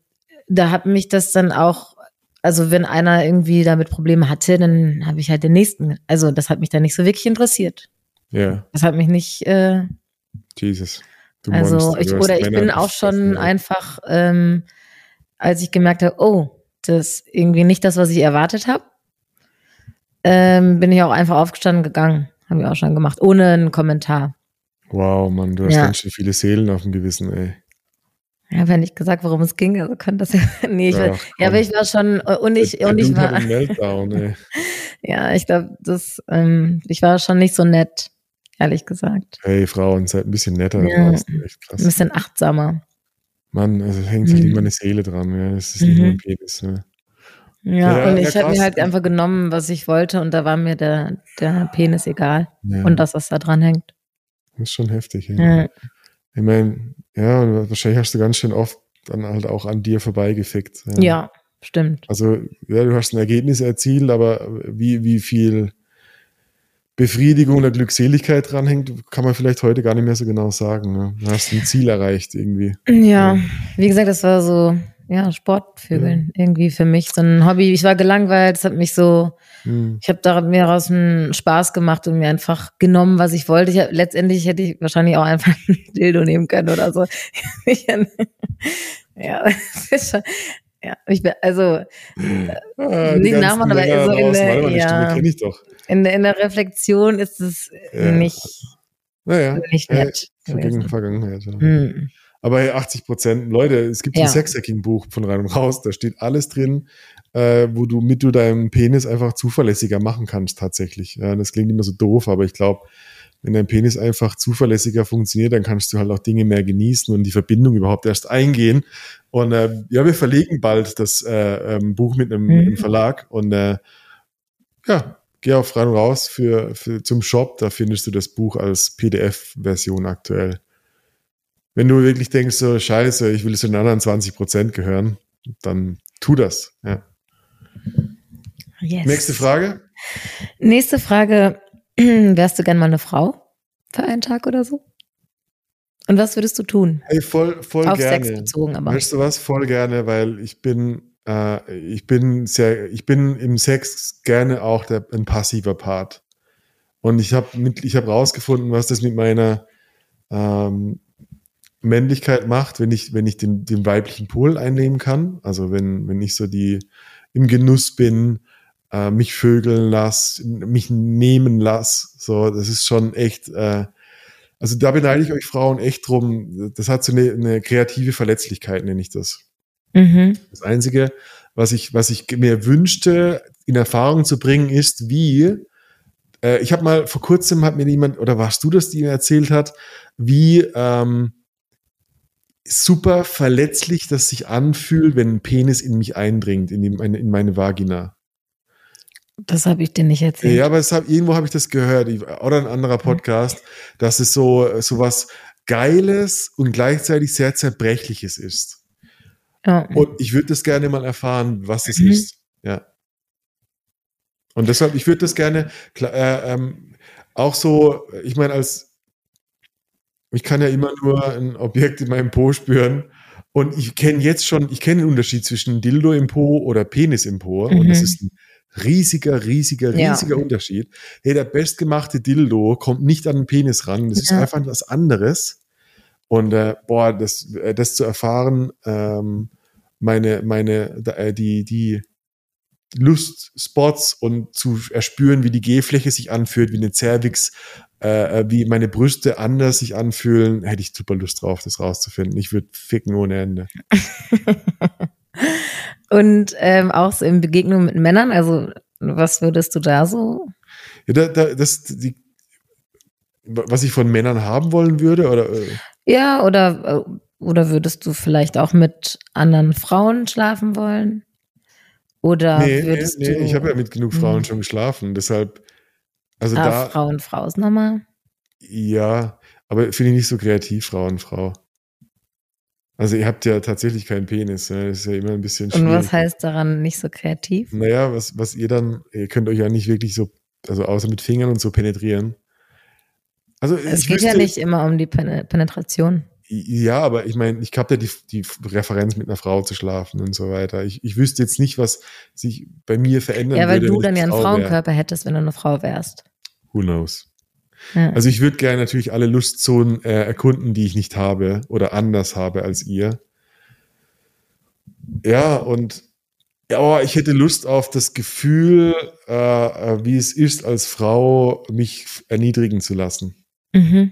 da hat mich das dann auch, also wenn einer irgendwie damit Probleme hatte, dann habe ich halt den nächsten. Also das hat mich dann nicht so wirklich interessiert. ja, Das hat mich nicht, äh, Jesus. Du also ich oder ich bin auch schon ja. einfach, ähm, als ich gemerkt habe, oh, das ist irgendwie nicht das, was ich erwartet habe, ähm, bin ich auch einfach aufgestanden gegangen. Haben wir auch schon gemacht, ohne einen Kommentar. Wow, Mann, du hast Ja. ganz schön viele Seelen auf dem Gewissen, ey. Ich ja nicht gesagt, worum es ging, also kann das ja. nee, ich war, Ach, ja, aber ich war schon und ich Der und ich war Meltdown, ey. ja, ich glaube, das ähm, ich war schon nicht so nett, ehrlich gesagt. Hey, Frauen, seid ein bisschen netter da Ja. draußen. Echt Ein krass. bisschen achtsamer. Mann, also hängt halt Mhm. immer eine Seele dran, ja. Das ist nicht Mhm. nur ein Penis. Ja. Ja, Ja, und ich habe mir halt einfach genommen, was ich wollte und da war mir der, der Penis egal Ja, und das, was da dran hängt. das ist schon heftig, ja. Ich meine, ja, und wahrscheinlich hast du ganz schön oft dann halt auch an dir vorbeigefickt. ja, stimmt. Also, ja, du hast ein Ergebnis erzielt, aber wie, wie viel Befriedigung oder Glückseligkeit dranhängt, kann man vielleicht heute gar nicht mehr so genau sagen. Ne? Du hast ein Ziel erreicht irgendwie. Ja, wie gesagt, das war so, ja, Sportvögeln irgendwie für mich. So ein Hobby. Ich war gelangweilt, es hat mich so, Hm. ich habe daraus einen Spaß gemacht und mir einfach genommen, was ich wollte. Ich hab, letztendlich hätte ich wahrscheinlich auch einfach ein Dildo nehmen können oder so. Ja, das ist schon, ja, ich bin, also Ah, die Nicht nachmachen, aber so in der- die ja. In, der- in der Reflexion ist es Ja. nicht, Naja, nicht nett. Vergangen, gewesen. Vergangenheit. Ja. Hm. Aber hey, 80 Prozent, Leute, es gibt Ja. ein Sexhacking-Buch von rein und raus, da steht alles drin, äh, wo du mit du deinen Penis einfach zuverlässiger machen kannst tatsächlich. Ja, das klingt immer so doof, aber ich glaube, wenn dein Penis einfach zuverlässiger funktioniert, dann kannst du halt auch Dinge mehr genießen und die Verbindung überhaupt erst eingehen. Und äh, ja, wir verlegen bald das äh, ähm, Buch mit einem, mit einem Mhm. Verlag und äh, ja, geh auf rein und raus für, für, zum Shop, da findest du das Buch als PDF-Version aktuell. Wenn du wirklich denkst, so scheiße, ich will zu den anderen 20 Prozent gehören, dann tu das. Ja. Yes. Nächste Frage. Nächste Frage. Wärst du gern mal eine Frau für einen Tag oder so? Und was würdest du tun? Hey, voll, voll Auf gerne. Sex bezogen, aber. Weißt du was? Voll gerne, weil ich bin, äh, ich bin sehr, ich bin im Sex gerne auch der, ein passiver Part. Und ich habe ich habe rausgefunden, was das mit meiner ähm, Männlichkeit macht, wenn ich, wenn ich den, den weiblichen Pol einnehmen kann. Also wenn, wenn ich so die im Genuss bin, äh, mich vögeln lass, mich nehmen lass. So, das ist schon echt. Äh, also da beneide ich euch Frauen echt drum. Das hat so eine, eine kreative Verletzlichkeit, nenne ich das. Mhm. Das Einzige, was ich, was ich mir wünschte, in Erfahrung zu bringen, ist, wie äh, ich habe mal vor kurzem hat mir jemand, oder warst du das, die mir erzählt hat, wie ähm, super verletzlich das sich anfühlt, wenn ein Penis in mich eindringt, in, die, in meine Vagina. Das habe ich dir nicht erzählt. Ja, aber hab, irgendwo habe ich das gehört, oder ein anderer Podcast, dass es so, so was Geiles und gleichzeitig sehr Zerbrechliches ist. Ja. Und ich würde das gerne mal erfahren, was es Mhm. ist. Ja. Und deshalb, ich würde das gerne äh, ähm, auch so, ich meine, als ich kann ja immer nur ein Objekt in meinem Po spüren Und ich kenne jetzt schon, ich kenne den Unterschied zwischen Dildo im Po oder Penis im Po. Und das Mhm. ist ein riesiger, riesiger, Ja. riesiger Unterschied. Hey, der bestgemachte Dildo kommt nicht an den Penis ran. Das ist Ja. einfach was anderes. Und äh, boah, das, äh, das zu erfahren, ähm, meine, meine, äh, die, die Lustspots und zu erspüren, wie die G-Fläche sich anfühlt, wie eine Cervix, äh, äh, wie meine Brüste anders sich anfühlen, hätte ich super Lust drauf, das rauszufinden. Ich würde ficken ohne Ende. Und ähm, auch so in Begegnung mit Männern, also was würdest du da so? Ja, da, da, das, die, was ich von Männern haben wollen würde, oder äh, Ja, oder, äh, oder würdest du vielleicht auch mit anderen Frauen schlafen wollen? Oder nee, nee, würdest nee, du. ich habe ja mit genug Frauen Mhm. schon geschlafen, deshalb, also ah, da, Frau und Frau ist nochmal. ja, aber finde ich nicht so kreativ, Frau und Frau. Also ihr habt ja tatsächlich keinen Penis, ne? das ist ja immer ein bisschen Und was schwierig. heißt daran nicht so kreativ? Naja, was, was ihr dann, ihr könnt euch ja nicht wirklich so, also außer mit Fingern und so penetrieren. Also Es geht ja wüsste- nicht immer um die Pen Penetration. Ja, aber ich meine, ich habe ja die, die Referenz mit einer Frau zu schlafen und so weiter. Ich, ich wüsste jetzt nicht, was sich bei mir verändern Ja, weil würde. du dann ja einen Frau wär. Frauenkörper hättest, wenn du eine Frau wärst. Who knows? Ja. Also ich würde gerne natürlich alle Lustzonen äh, erkunden, die ich nicht habe oder anders habe als ihr. Ja, und ja, aber ich hätte Lust auf das Gefühl, äh, äh, wie es ist, als Frau mich erniedrigen zu lassen. mhm.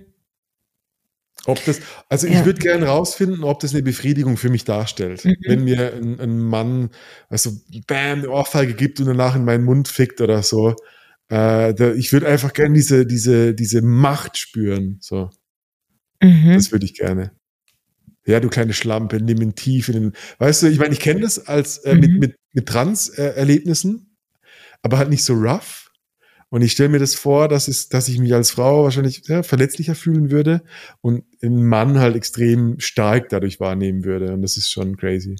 Ob das, also ich Ja. würde gerne rausfinden, ob das eine Befriedigung für mich darstellt. Mhm. Wenn mir ein, ein Mann, also bam, eine Ohrfeige gibt und danach in meinen Mund fickt oder so. Äh, da, ich würde einfach gerne diese, diese, diese Macht spüren. So, Mhm. das würde ich gerne. Ja, du kleine Schlampe, nimm ihn tief in den. Weißt du, ich meine, ich kenne das als äh, mit, Mhm. mit, mit Trans-Erlebnissen, aber halt nicht so rough. Und ich stelle mir das vor, dass, es, dass ich mich als Frau wahrscheinlich ja, verletzlicher fühlen würde und einen Mann halt extrem stark dadurch wahrnehmen würde. Und das ist schon crazy.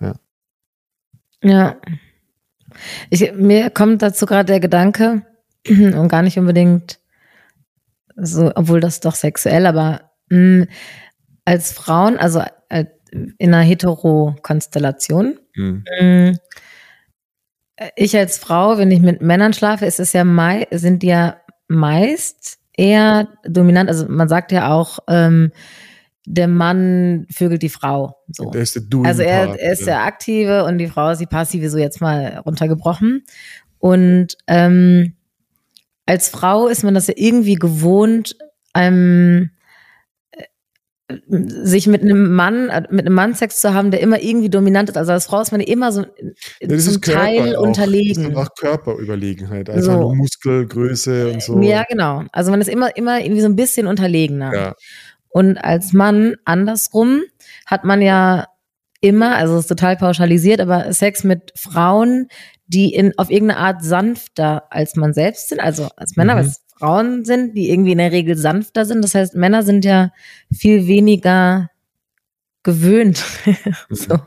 Ja. Ich, mir kommt dazu gerade der Gedanke, und gar nicht unbedingt so, obwohl das doch sexuell, aber mh, als Frauen, also äh, in einer Hetero-Konstellation, Hm. mh, ich als Frau, wenn ich mit Männern schlafe, ist es ja mei sind die ja meist eher dominant. Also man sagt ja auch, ähm, der Mann vögelt die Frau. So. Der ist der Doing Also er, er ist der Aktive und die Frau ist die Passive, so jetzt mal runtergebrochen. Und ähm, als Frau ist man das ja irgendwie gewohnt, ähm, äh, sich mit einem Mann, äh, mit einem Mann Sex zu haben, der immer irgendwie dominant ist. Also als Frau ist man immer so Ja, das zum Teil auch. Das unterlegen. ist auch Körperüberlegenheit. Einfach So. nur Muskelgröße und so. Ja, genau. Also man ist immer, immer irgendwie so ein bisschen unterlegener. Ja. Und als Mann andersrum hat man ja immer, also es ist total pauschalisiert, aber Sex mit Frauen, die in, auf irgendeine Art sanfter als man selbst sind, also als Männer, Mhm. weil es Frauen sind, die irgendwie in der Regel sanfter sind. Das heißt, Männer sind ja viel weniger gewöhnt. so.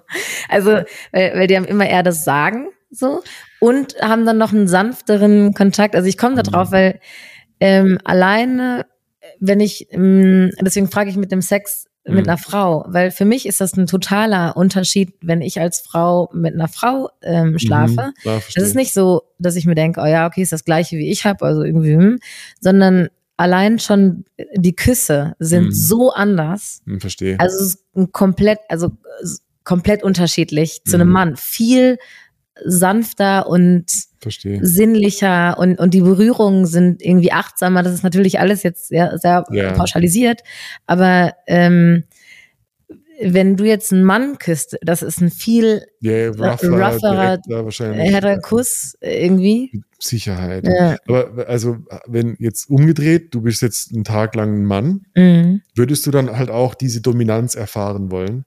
Also, weil, weil die haben immer eher das Sagen, so, und haben dann noch einen sanfteren Kontakt. Also ich komme da drauf, Mhm. weil ähm, alleine, wenn ich, ähm, deswegen frage ich mit dem Sex mit Mhm. einer Frau, weil für mich ist das ein totaler Unterschied, wenn ich als Frau mit einer Frau ähm, schlafe. Mhm. Das ist nicht so, dass ich mir denke, oh ja, okay, ist das gleiche wie ich habe, also irgendwie, hm, sondern allein schon die Küsse sind Mhm. so anders. Hm, verstehe. Also es ist komplett, also komplett unterschiedlich zu einem Mhm. Mann. Viel sanfter und verstehe. sinnlicher und, und die Berührungen sind irgendwie achtsamer. Das ist natürlich alles jetzt sehr, sehr Ja. pauschalisiert, aber ähm, wenn du jetzt einen Mann küsst, das ist ein viel Ja, rougher, rougherer, härterer Kuss irgendwie. Sicherheit. Ja. Aber also, wenn jetzt umgedreht, du bist jetzt einen Tag lang ein Mann, Mhm. würdest du dann halt auch diese Dominanz erfahren wollen?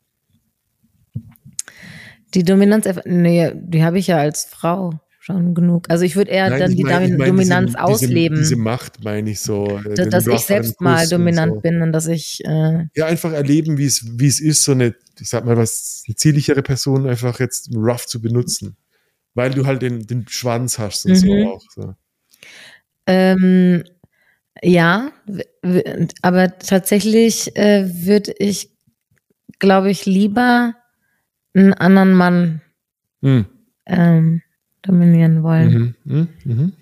Die Dominanz, nee, die habe ich ja als Frau schon genug. Also ich würde eher Nein, dann die mein- ich Domin- mein Dominanz diese, ausleben. Diese, diese Macht meine ich so. äh, dass, den dass ich selbst mal und dominant so. bin und dass ich äh, Ja, einfach erleben, wie es, wie es ist, so eine, ich sag mal was, eine zierlichere Person einfach jetzt rough zu benutzen. Weil du halt den, den Schwanz hast und Mhm. so auch. So. ähm, ja, aber tatsächlich äh, würde ich glaube ich, lieber einen anderen Mann Hm. ähm, dominieren wollen. Mhm. Mhm. Mhm.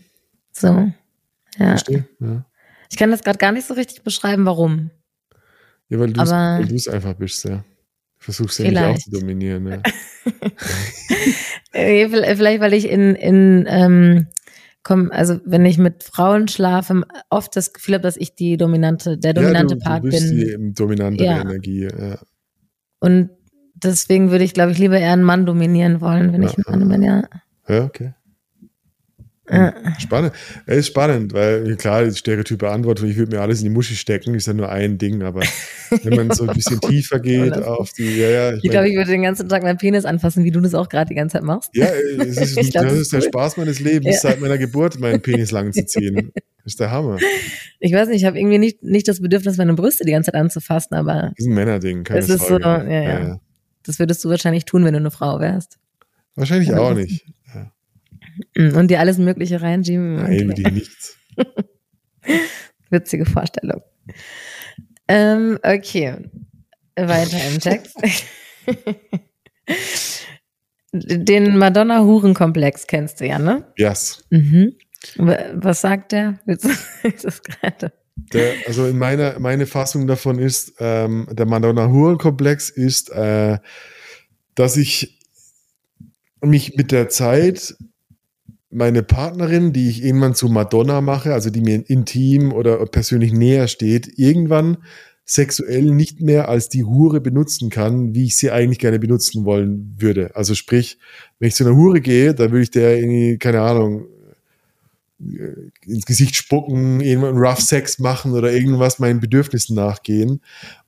So. Ja. Verstehe. Ja. Ich kann das gerade gar nicht so richtig beschreiben, warum. Ja, weil du es einfach bist, ja. Versuchst ja nicht auch zu dominieren, ja. Äh, Vielleicht, weil ich in, in ähm, komm, also wenn ich mit Frauen schlafe, oft das Gefühl habe, dass ich die dominante, der dominante ja, du, Part du bist bin. die dominantere Ja. Energie. Ja. Und deswegen würde ich, glaube ich, lieber eher einen Mann dominieren wollen, wenn Ja, ich ein Mann bin, ja. ja, okay. Ja. Spannend. Es ist spannend, weil klar, die stereotype Antwort, ich würde mir alles in die Muschi stecken, ist ja nur ein Ding, aber wenn man so ein bisschen tiefer geht das auf die, ja, ja, Ich glaube, ich würde den ganzen Tag meinen Penis anfassen, wie du das auch gerade die ganze Zeit machst. ja, es ist, Ich glaub, das das ist der ist cool. Spaß meines Lebens, Ja. seit meiner Geburt meinen Penis lang zu ziehen. Das ist der Hammer. Das Ich weiß nicht, ich habe irgendwie nicht, nicht das Bedürfnis, meine Brüste die ganze Zeit anzufassen, aber ist ein Männerding, keine Es ist Sorge. so, ja, ja. Das würdest du wahrscheinlich tun, wenn du eine Frau wärst. Wahrscheinlich Ja, auch nicht. Ja. Mm, Und dir alles Mögliche reinschieben. Nein, Okay. die nichts. Witzige Vorstellung. Ähm, okay. Weiter im Text. Den Madonna-Huren-Komplex kennst du ja, ne? Yes. Mhm. Wa- Was sagt der? Willst du- ist das gerade? Der, also in meiner meine Fassung davon ist, ähm, der Madonna-Huren-Komplex ist, äh, dass ich mich mit der Zeit meine Partnerin, die ich irgendwann zu Madonna mache, also die mir intim oder persönlich näher steht, irgendwann sexuell nicht mehr als die Hure benutzen kann, wie ich sie eigentlich gerne benutzen wollen würde. Also sprich, wenn ich zu einer Hure gehe, dann würde ich der irgendwie, keine Ahnung, ins Gesicht spucken, irgendwann Rough Sex machen oder irgendwas meinen Bedürfnissen nachgehen.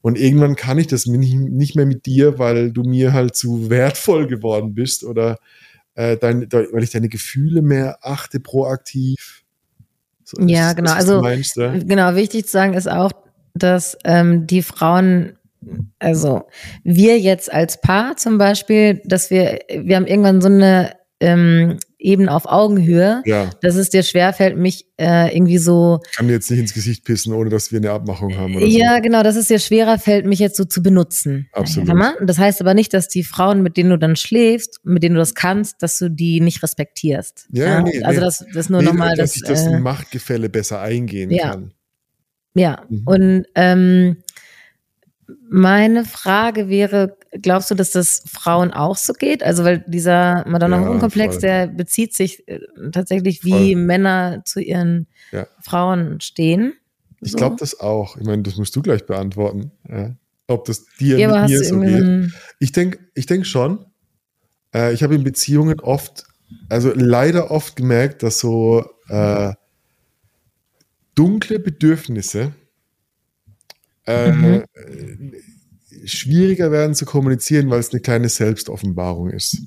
Und irgendwann kann ich das nicht, mehr mit dir, weil du mir halt zu wertvoll geworden bist oder äh, dein, de, weil ich deine Gefühle mehr achte proaktiv. So, Ja, genau. Also, meinst, ja? Genau, wichtig zu sagen ist auch, dass ähm, die Frauen, also wir jetzt als Paar zum Beispiel, dass wir, wir haben irgendwann so eine ähm, Ebene auf Augenhöhe, ja, dass es dir schwerfällt, mich äh, irgendwie so, ich kann dir jetzt nicht ins Gesicht pissen, ohne dass wir eine Abmachung haben. Oder ja so. genau, dass es dir schwerer fällt, mich jetzt so zu benutzen. Absolut. Das heißt aber nicht, dass die Frauen, mit denen du dann schläfst, mit denen du das kannst, dass du die nicht respektierst. Ja, ja, nee, also nee. das, das nur Nee, nochmal, dass das, ich das äh, Machtgefälle besser eingehen ja. kann. Ja, Mhm. und ähm, meine Frage wäre, glaubst du, dass das Frauen auch so geht? Also, weil dieser Madonna-Huren-Komplex, voll. der bezieht sich äh, tatsächlich, wie Voll. Männer zu ihren Ja. Frauen stehen. Ich So. glaube das auch. Ich meine, das musst du gleich beantworten. Ja. Ob das dir Ja, mit mir so geht. Ich denke ich denk schon. Äh, ich habe in Beziehungen oft, also leider oft gemerkt, dass so äh, dunkle Bedürfnisse äh, Mhm. äh, schwieriger werden zu kommunizieren, weil es eine kleine Selbstoffenbarung ist.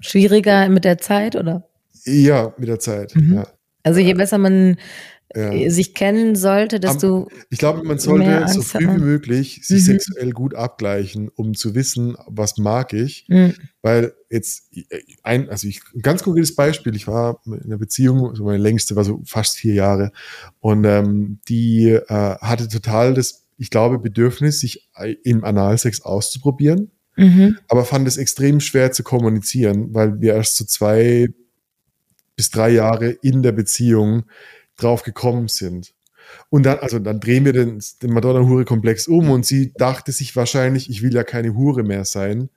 schwieriger mit der Zeit, oder? Ja, mit der Zeit. Mhm. Ja. Also, je besser man Ja. äh, sich kennen sollte, desto, Ich glaube, man sollte so früh wie man. möglich sich Mhm. sexuell gut abgleichen, um zu wissen, was mag ich. mh, Weil jetzt ein, also ich, ein ganz konkretes Beispiel, ich war in einer Beziehung, also meine längste war so fast vier Jahre und ähm, die äh, hatte total das, ich glaube, Bedürfnis, sich im Analsex auszuprobieren, mhm, aber fand es extrem schwer zu kommunizieren, weil wir erst so zwei bis drei Jahre in der Beziehung drauf gekommen sind. Und dann, also dann drehen wir den, den Madonna-Hure-Komplex um und sie dachte sich wahrscheinlich, ich will ja keine Hure mehr sein,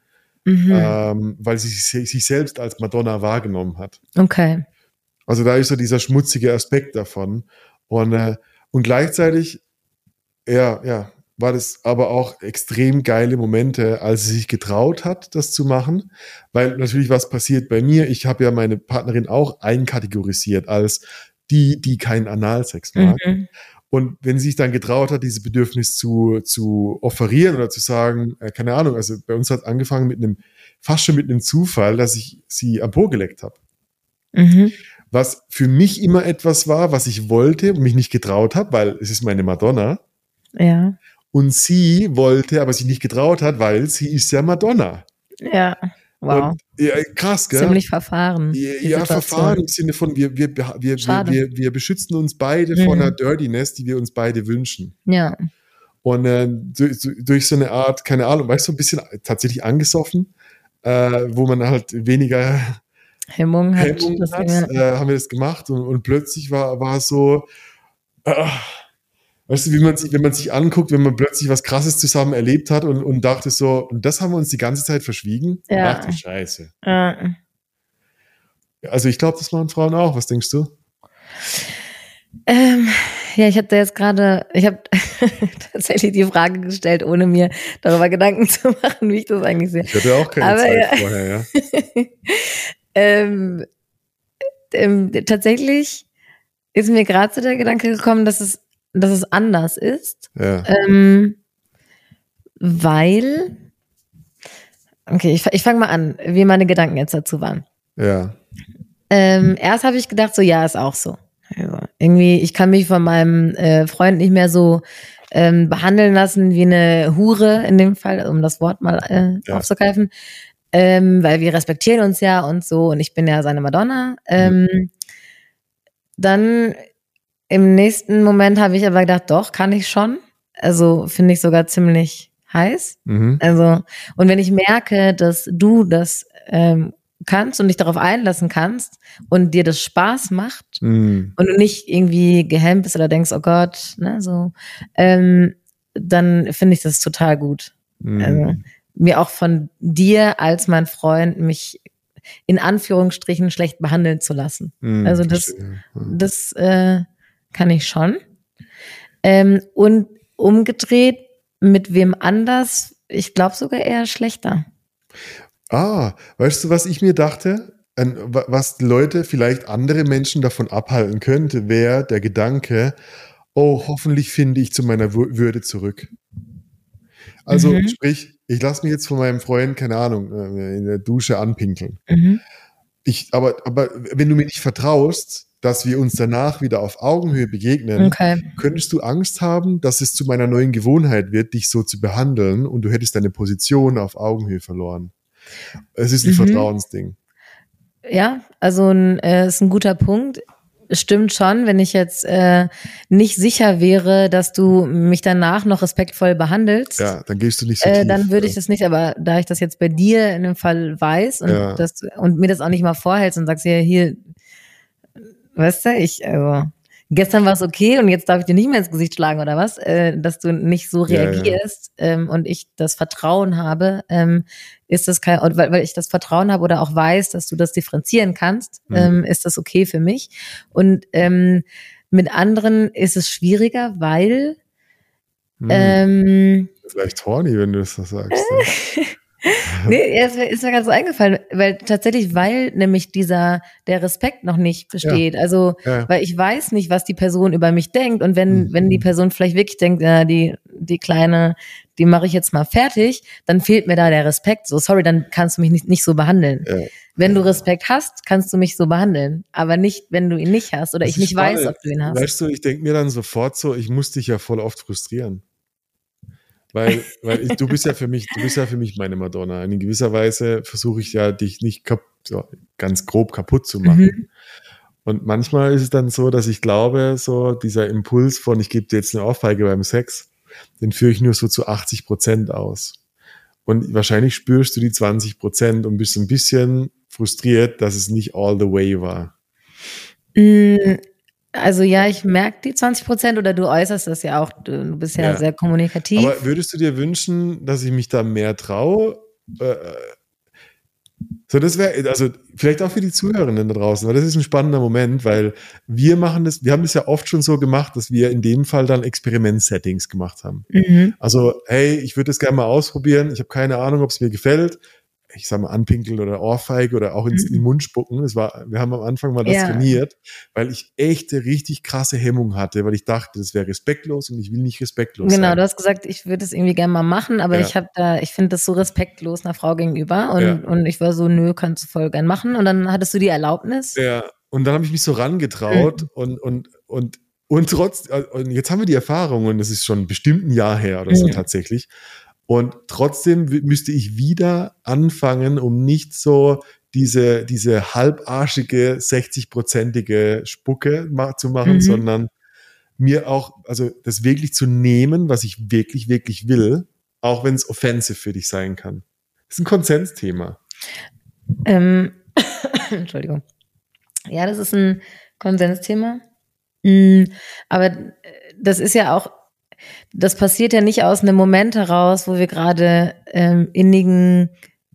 mhm. ähm, weil sie sich, selbst als Madonna wahrgenommen hat. okay. Also da ist so dieser schmutzige Aspekt davon. Und, äh, und gleichzeitig, ja, ja, war das aber auch extrem geile Momente, als sie sich getraut hat, das zu machen. Weil natürlich was passiert bei mir. Ich habe ja meine Partnerin auch einkategorisiert als die, die keinen Analsex mag. Mhm. Und wenn sie sich dann getraut hat, dieses Bedürfnis zu, zu offerieren oder zu sagen, äh, keine Ahnung, also bei uns hat angefangen mit einem, fast schon mit einem Zufall, dass ich sie am Po geleckt habe. Mhm. Was für mich immer etwas war, was ich wollte und mich nicht getraut habe, weil es ist meine Madonna. Ja. Und sie wollte, aber sich nicht getraut hat, weil sie ist ja Madonna. Ja. Wow. Und, ja, krass, gell? Ziemlich verfahren. Ja, ja. Verfahren im Sinne von, wir, wir, wir, wir, wir, wir beschützen uns beide Mhm. vor einer Dirtiness, die wir uns beide wünschen. Ja. Und äh, durch, durch so eine Art, keine Ahnung, weißt du, so ein bisschen tatsächlich angesoffen, äh, wo man halt weniger Hemmung hat. Hemmung hat, ja. äh, haben wir das gemacht und, und plötzlich war, war es so, äh, weißt du, wie man sich, wenn man sich anguckt, wenn man plötzlich was Krasses zusammen erlebt hat und, und dachte so, und das haben wir uns die ganze Zeit verschwiegen? Ja. Ach du Scheiße. Ja. Also ich glaube, das machen Frauen auch. Was denkst du? Ähm, ja, ich habe da jetzt gerade, ich habe tatsächlich die Frage gestellt, ohne mir darüber Gedanken zu machen, wie ich das eigentlich sehe. Ich hatte auch keine Aber Zeit ja. vorher, ja. ähm, ähm, tatsächlich ist mir gerade so der Gedanke gekommen, dass es, dass es anders ist, Ja. ähm, weil, okay, ich, ich fange mal an, wie meine Gedanken jetzt dazu waren. Ja. Ähm, erst habe ich gedacht, so ja, ist auch so. Also, irgendwie, ich kann mich von meinem äh, Freund nicht mehr so ähm, behandeln lassen wie eine Hure in dem Fall, um das Wort mal äh, Ja. aufzugreifen, ähm, weil wir respektieren uns ja und so und ich bin ja seine Madonna. Ähm, Dann im nächsten Moment habe ich aber gedacht, doch, kann ich schon. Also finde ich sogar ziemlich heiß. Mhm. Also, und wenn ich merke, dass du das ähm, kannst und dich darauf einlassen kannst und dir das Spaß macht Mhm. und du nicht irgendwie gehemmt bist oder denkst, oh Gott, ne, so, ähm, dann finde ich das total gut. Mhm. Also, mir auch von dir als mein Freund mich in Anführungsstrichen schlecht behandeln zu lassen. Mhm. also das- Verstehe. Das äh, kann ich schon. Ähm, und umgedreht, mit wem anders, ich glaube sogar eher schlechter. Ah, weißt du, was ich mir dachte? Was Leute, vielleicht andere Menschen davon abhalten könnte, wäre der Gedanke, oh, hoffentlich finde ich zu meiner Wür- Würde zurück. Also Mhm. sprich, ich lasse mich jetzt von meinem Freund, keine Ahnung, äh, in der Dusche anpinkeln. Mhm. Ich, aber, aber wenn du mir nicht vertraust, dass wir uns danach wieder auf Augenhöhe begegnen, Okay. könntest du Angst haben, dass es zu meiner neuen Gewohnheit wird, dich so zu behandeln und du hättest deine Position auf Augenhöhe verloren. Es ist ein Mhm. Vertrauensding. Ja, also ein, äh, ist ein guter Punkt. Stimmt schon, wenn ich jetzt äh, nicht sicher wäre, dass du mich danach noch respektvoll behandelst, Ja, dann gehst du nicht so äh, tief. dann würde ich das nicht, aber da ich das jetzt bei dir in dem Fall weiß und, Ja. das, und mir das auch nicht mal vorhältst und sagst, ja, hier, weißt du, ich, also, gestern war es okay und jetzt darf ich dir nicht mehr ins Gesicht schlagen oder was, äh, dass du nicht so Ja, ja. reagierst Ähm, und ich das Vertrauen habe, ähm, ist das kein, weil, weil ich das Vertrauen habe oder auch weiß, dass du das differenzieren kannst, Mhm. ähm, ist das okay für mich. Und ähm, mit anderen ist es schwieriger, weil Hm, ähm, vielleicht horny, wenn du das so sagst. ja. Nee, ja, ist mir, ist mir gerade so eingefallen, weil tatsächlich, weil nämlich dieser, der Respekt noch nicht besteht. Also, Ja. weil ich weiß nicht, was die Person über mich denkt. Und wenn, Mhm. wenn die Person vielleicht wirklich denkt, ja, die, die Kleine, die mache ich jetzt mal fertig, dann fehlt mir da der Respekt. So, sorry, dann kannst du mich nicht, nicht so behandeln. Ja. Wenn du Respekt hast, kannst du mich so behandeln. Aber nicht, wenn du ihn nicht hast oder Das ich nicht weiß, spannend. ob du ihn hast. Weißt du, ich denke mir dann sofort so, ich muss dich ja voll oft frustrieren. Weil, weil ich, du bist ja für mich, du bist ja für mich meine Madonna. In gewisser Weise versuche ich ja, dich nicht so ganz grob kaputt zu machen. Mhm. Und manchmal ist es dann so, dass ich glaube, so dieser Impuls von, ich gebe dir jetzt eine Ohrfeige beim Sex, den führe ich nur so zu 80 Prozent aus. Und wahrscheinlich spürst du die 20 Prozent und bist ein bisschen frustriert, dass es nicht all the way war. Also ja, ich merke die 20 Prozent oder du äußerst das ja auch. Du, du bist ja, Ja. sehr kommunikativ. Aber würdest du dir wünschen, dass ich mich da mehr traue? Äh, so, das wäre, also vielleicht auch für die Zuhörenden da draußen, weil das ist ein spannender Moment, weil wir machen das, wir haben das ja oft schon so gemacht, dass wir in dem Fall dann Experiment-Settings gemacht haben. mhm. Also, hey, ich würde das gerne mal ausprobieren. Ich habe keine Ahnung, ob es mir gefällt. Ich sage mal anpinkeln oder Ohrfeige oder auch ins, in den Mund spucken. Das war, wir haben am Anfang mal das Ja. trainiert, weil ich echte, richtig krasse Hemmung hatte, weil ich dachte, das wäre respektlos und ich will nicht respektlos Genau, sein. du hast gesagt, ich würde es irgendwie gerne mal machen, aber Ja. ich habe da, ich finde das so respektlos einer Frau gegenüber und, Ja. und ich war so, nö, kannst du voll gern machen und dann hattest du die Erlaubnis. Ja, und dann habe ich mich so rangetraut und, und, und, und trotz, und jetzt haben wir die Erfahrung und das ist schon bestimmt ein Jahr her oder so Mhm. tatsächlich. Und trotzdem müsste ich wieder anfangen, um nicht so diese, diese halbarschige, 60-prozentige Spucke ma zu machen, Mhm. sondern mir auch, also das wirklich zu nehmen, was ich wirklich, wirklich will, auch wenn es offensive für dich sein kann. Das ist ein Konsensthema. Ähm, Entschuldigung. Ja, das ist ein Konsensthema. Mm, aber das ist ja auch, das passiert ja nicht aus einem Moment heraus, wo wir gerade ähm, innigen,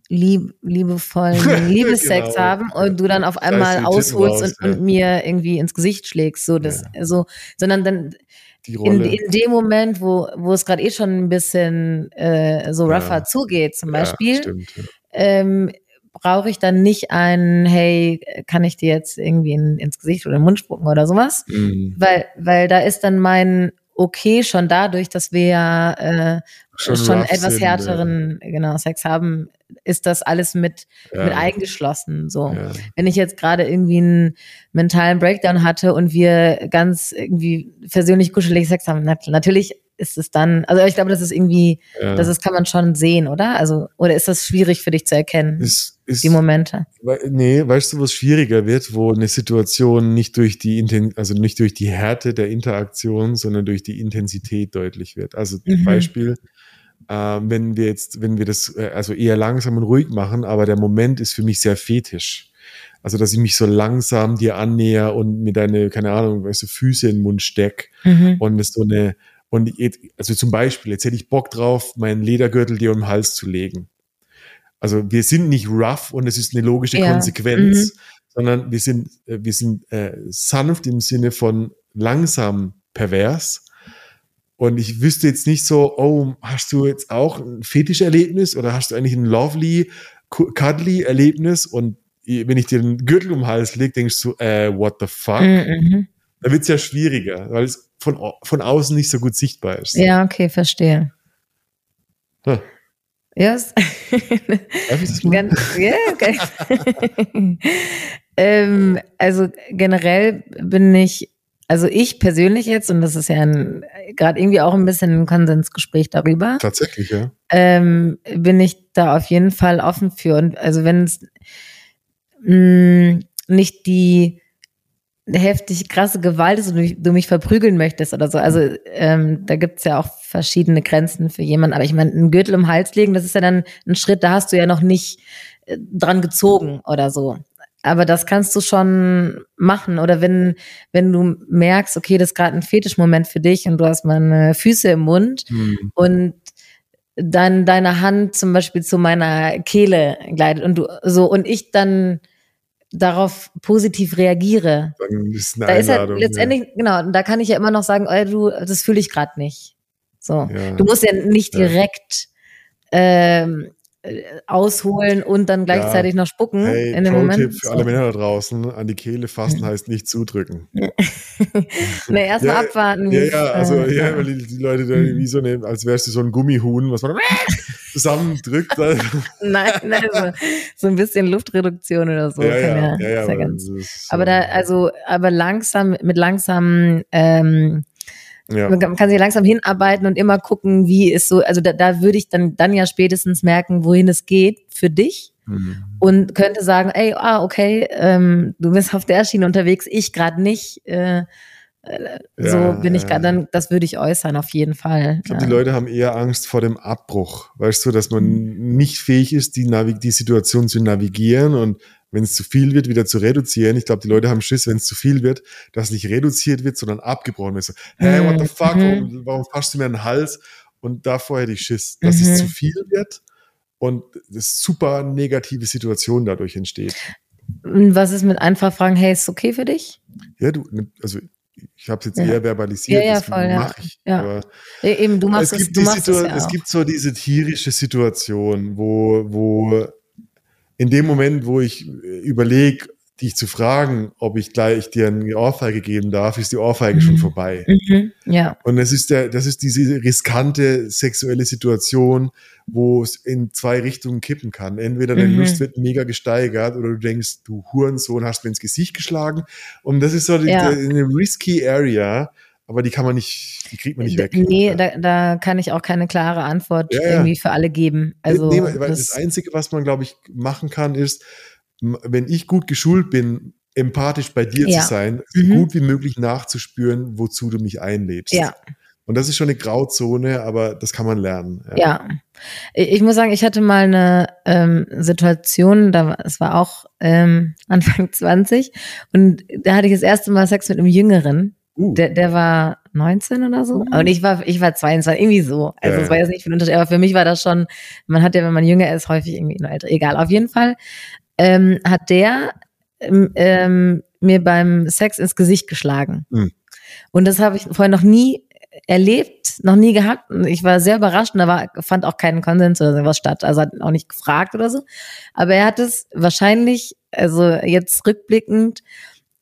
lieb, liebevollen Liebessex Genau. haben und du dann auf einmal ausholst raus, und, ja. und mir irgendwie ins Gesicht schlägst. So, das, so, sondern dann in, in dem Moment, wo, wo es gerade eh schon ein bisschen äh, so rougher Ja. zugeht, zum Ja, Beispiel, stimmt, ja. ähm, brauche ich dann nicht ein, hey, kann ich dir jetzt irgendwie in, ins Gesicht oder in den Mund spucken oder sowas? Mhm. Weil, weil da ist dann mein Okay schon dadurch, dass wir ja äh, schon, rough etwas härteren genau, Sex haben, ist das alles mit, ja. mit eingeschlossen. So. Ja. Wenn ich jetzt gerade irgendwie einen mentalen Breakdown hatte und wir ganz irgendwie versöhnlich kuschelig Sex haben, nat natürlich ist es dann, also ich glaube, das ist irgendwie, Ja. das ist, kann man schon sehen, oder? Also, oder ist das schwierig für dich zu erkennen, ist, ist, die Momente? Wei- Nee, weißt du, was schwieriger wird, wo eine Situation nicht durch die Inten also nicht durch die Härte der Interaktion, sondern durch die Intensität deutlich wird. Also Mhm. Beispiel, ähm, wenn wir jetzt, wenn wir das äh, also eher langsam und ruhig machen, aber der Moment ist für mich sehr fetisch. Also, dass ich mich so langsam dir annäher und mir deine, keine Ahnung, weißt du, Füße in den Mund steck Mhm. und es so eine, und jetzt, also zum Beispiel, jetzt hätte ich Bock drauf, meinen Ledergürtel dir um den Hals zu legen. Also wir sind nicht rough und es ist eine logische Ja. Konsequenz, sondern wir sind, äh, wir sind äh, sanft im Sinne von langsam pervers. Und ich wüsste jetzt nicht so, oh, hast du jetzt auch ein Fetischerlebnis oder hast du eigentlich ein lovely, cu- cuddly Erlebnis? Und wenn ich dir den Gürtel um den Hals lege, denkst du, äh, what the fuck? Mhm. Da wird's ja schwieriger, weil es von, von außen nicht so gut sichtbar ist. Ja, okay, verstehe. Hm. Yes. Ganz, ja, okay. ähm, also generell bin ich, also ich persönlich jetzt, und das ist ja gerade irgendwie auch ein bisschen ein Konsensgespräch darüber, Tatsächlich, ja. ähm, bin ich da auf jeden Fall offen für. Und also wenn es mh, nicht die heftig krasse Gewalt ist und du mich, du mich verprügeln möchtest oder so. Also ähm, da gibt's ja auch verschiedene Grenzen für jemanden. Aber ich meine, einen Gürtel um den Hals legen, das ist ja dann ein Schritt, da hast du ja noch nicht äh, dran gezogen oder so. Aber das kannst du schon machen. Oder wenn, wenn du merkst, okay, das ist gerade ein Fetischmoment für dich und du hast meine Füße im Mund Hm. und dann deine Hand zum Beispiel zu meiner Kehle gleitet und du so und ich dann darauf positiv reagiere. Ist Da ist ja Einladung. letztendlich, genau, und da kann ich ja immer noch sagen, ey, du, das fühle ich gerade nicht. So. Ja. Du musst ja nicht Ja. direkt ähm, äh, ausholen und dann gleichzeitig noch spucken ja. Hey, in dem Moment. Pro-Tipp für alle Männer da draußen, an die Kehle fassen heißt nicht zudrücken. Na, erstmal Ja, abwarten. Ja, ja, also äh, ja, weil die, die Leute da wie so eine, als wärst du so ein Gummihuhn, was man zusammendrückt. ja, Nein, nein, so, so ein bisschen Luftreduktion oder so. ja, ja, ja, ja, ja, ja aber ganz, ist, aber da, also, aber langsam, mit langsamen, ähm, ja. man kann- sich langsam hinarbeiten und immer gucken, wie ist so, also da, da würde ich dann, dann ja spätestens merken, wohin es geht für dich Hm. und könnte sagen, ey, ah, okay, ähm, du bist auf der Schiene unterwegs, ich gerade nicht, äh, äh, so Ja, bin ich ja. gerade, dann, das würde ich äußern, auf jeden Fall. Ich glaube, ja. die Leute haben eher Angst vor dem Abbruch. Weißt du, dass man Mhm. nicht fähig ist, die, Navi die Situation zu navigieren und wenn es zu viel wird, wieder zu reduzieren. Ich glaube, die Leute haben Schiss, wenn es zu viel wird, dass nicht reduziert wird, sondern abgebrochen wird. So, hey, what the fuck, Mhm. warum, warum fasst du mir den Hals? Und davor hätte ich Schiss, dass Mhm. es zu viel wird und eine super negative Situation dadurch entsteht. Was ist mit einfach fragen, hey, ist es okay für dich? Ja, du, also ich habe es jetzt Ja. eher verbalisiert, Ja, ja, voll, ja. mache ich. Ja. Aber Eben, du machst es es, gibt, du die machst es ja es gibt so diese tierische Situation, wo, wo in dem Moment, wo ich überlege, dich zu fragen, ob ich gleich dir eine Ohrfeige geben darf, ist die Ohrfeige schon Mhm. vorbei. Mhm, ja. Und das ist der, das ist diese riskante sexuelle Situation, wo es in zwei Richtungen kippen kann. Entweder deine Mhm. Lust wird mega gesteigert oder du denkst, du Hurensohn hast mir ins Gesicht geschlagen. Und das ist so die, Ja. die, eine risky Area, aber die kann man nicht, die kriegt man nicht weg. Nee, da, da kann ich auch keine klare Antwort Ja, ja. irgendwie für alle geben. Also nee, das, das, Einzige, was man, glaube ich, machen kann, ist, wenn ich gut geschult bin, empathisch bei dir Ja. zu sein, Mhm. so gut wie möglich nachzuspüren, wozu du mich einlädst. Ja. Und das ist schon eine Grauzone, aber das kann man lernen. Ja. Ich muss sagen, ich hatte mal eine ähm, Situation, da war, es war auch ähm, Anfang 20 und da hatte ich das erste Mal Sex mit einem Jüngeren. Uh, Der, der war 19 oder so. Und ich war, ich war 22, irgendwie so. Also Ja, es war jetzt nicht viel Unterschied, aber für mich war das schon, man hat ja, wenn man jünger ist, häufig irgendwie nur älter. Egal, auf jeden Fall ähm, hat der ähm, ähm, mir beim Sex ins Gesicht geschlagen. Mhm. Und das habe ich vorher noch nie erlebt, noch nie gehabt. Ich war sehr überrascht und da war, fand auch keinen Konsens oder sowas statt. Also hat auch nicht gefragt oder so. Aber er hat es wahrscheinlich, also jetzt rückblickend,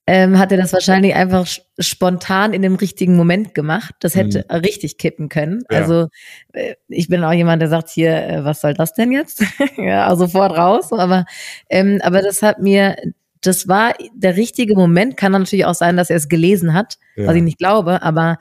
ähm, hat er das wahrscheinlich einfach spontan in dem richtigen Moment gemacht. Das hätte richtig kippen können. Ja. Also äh, ich bin auch jemand, der sagt hier, äh, was soll das denn jetzt? ja, also sofort raus. Aber, ähm, aber das hat mir, das war der richtige Moment. Kann natürlich auch sein, dass er es gelesen hat, ja. was ich nicht glaube, aber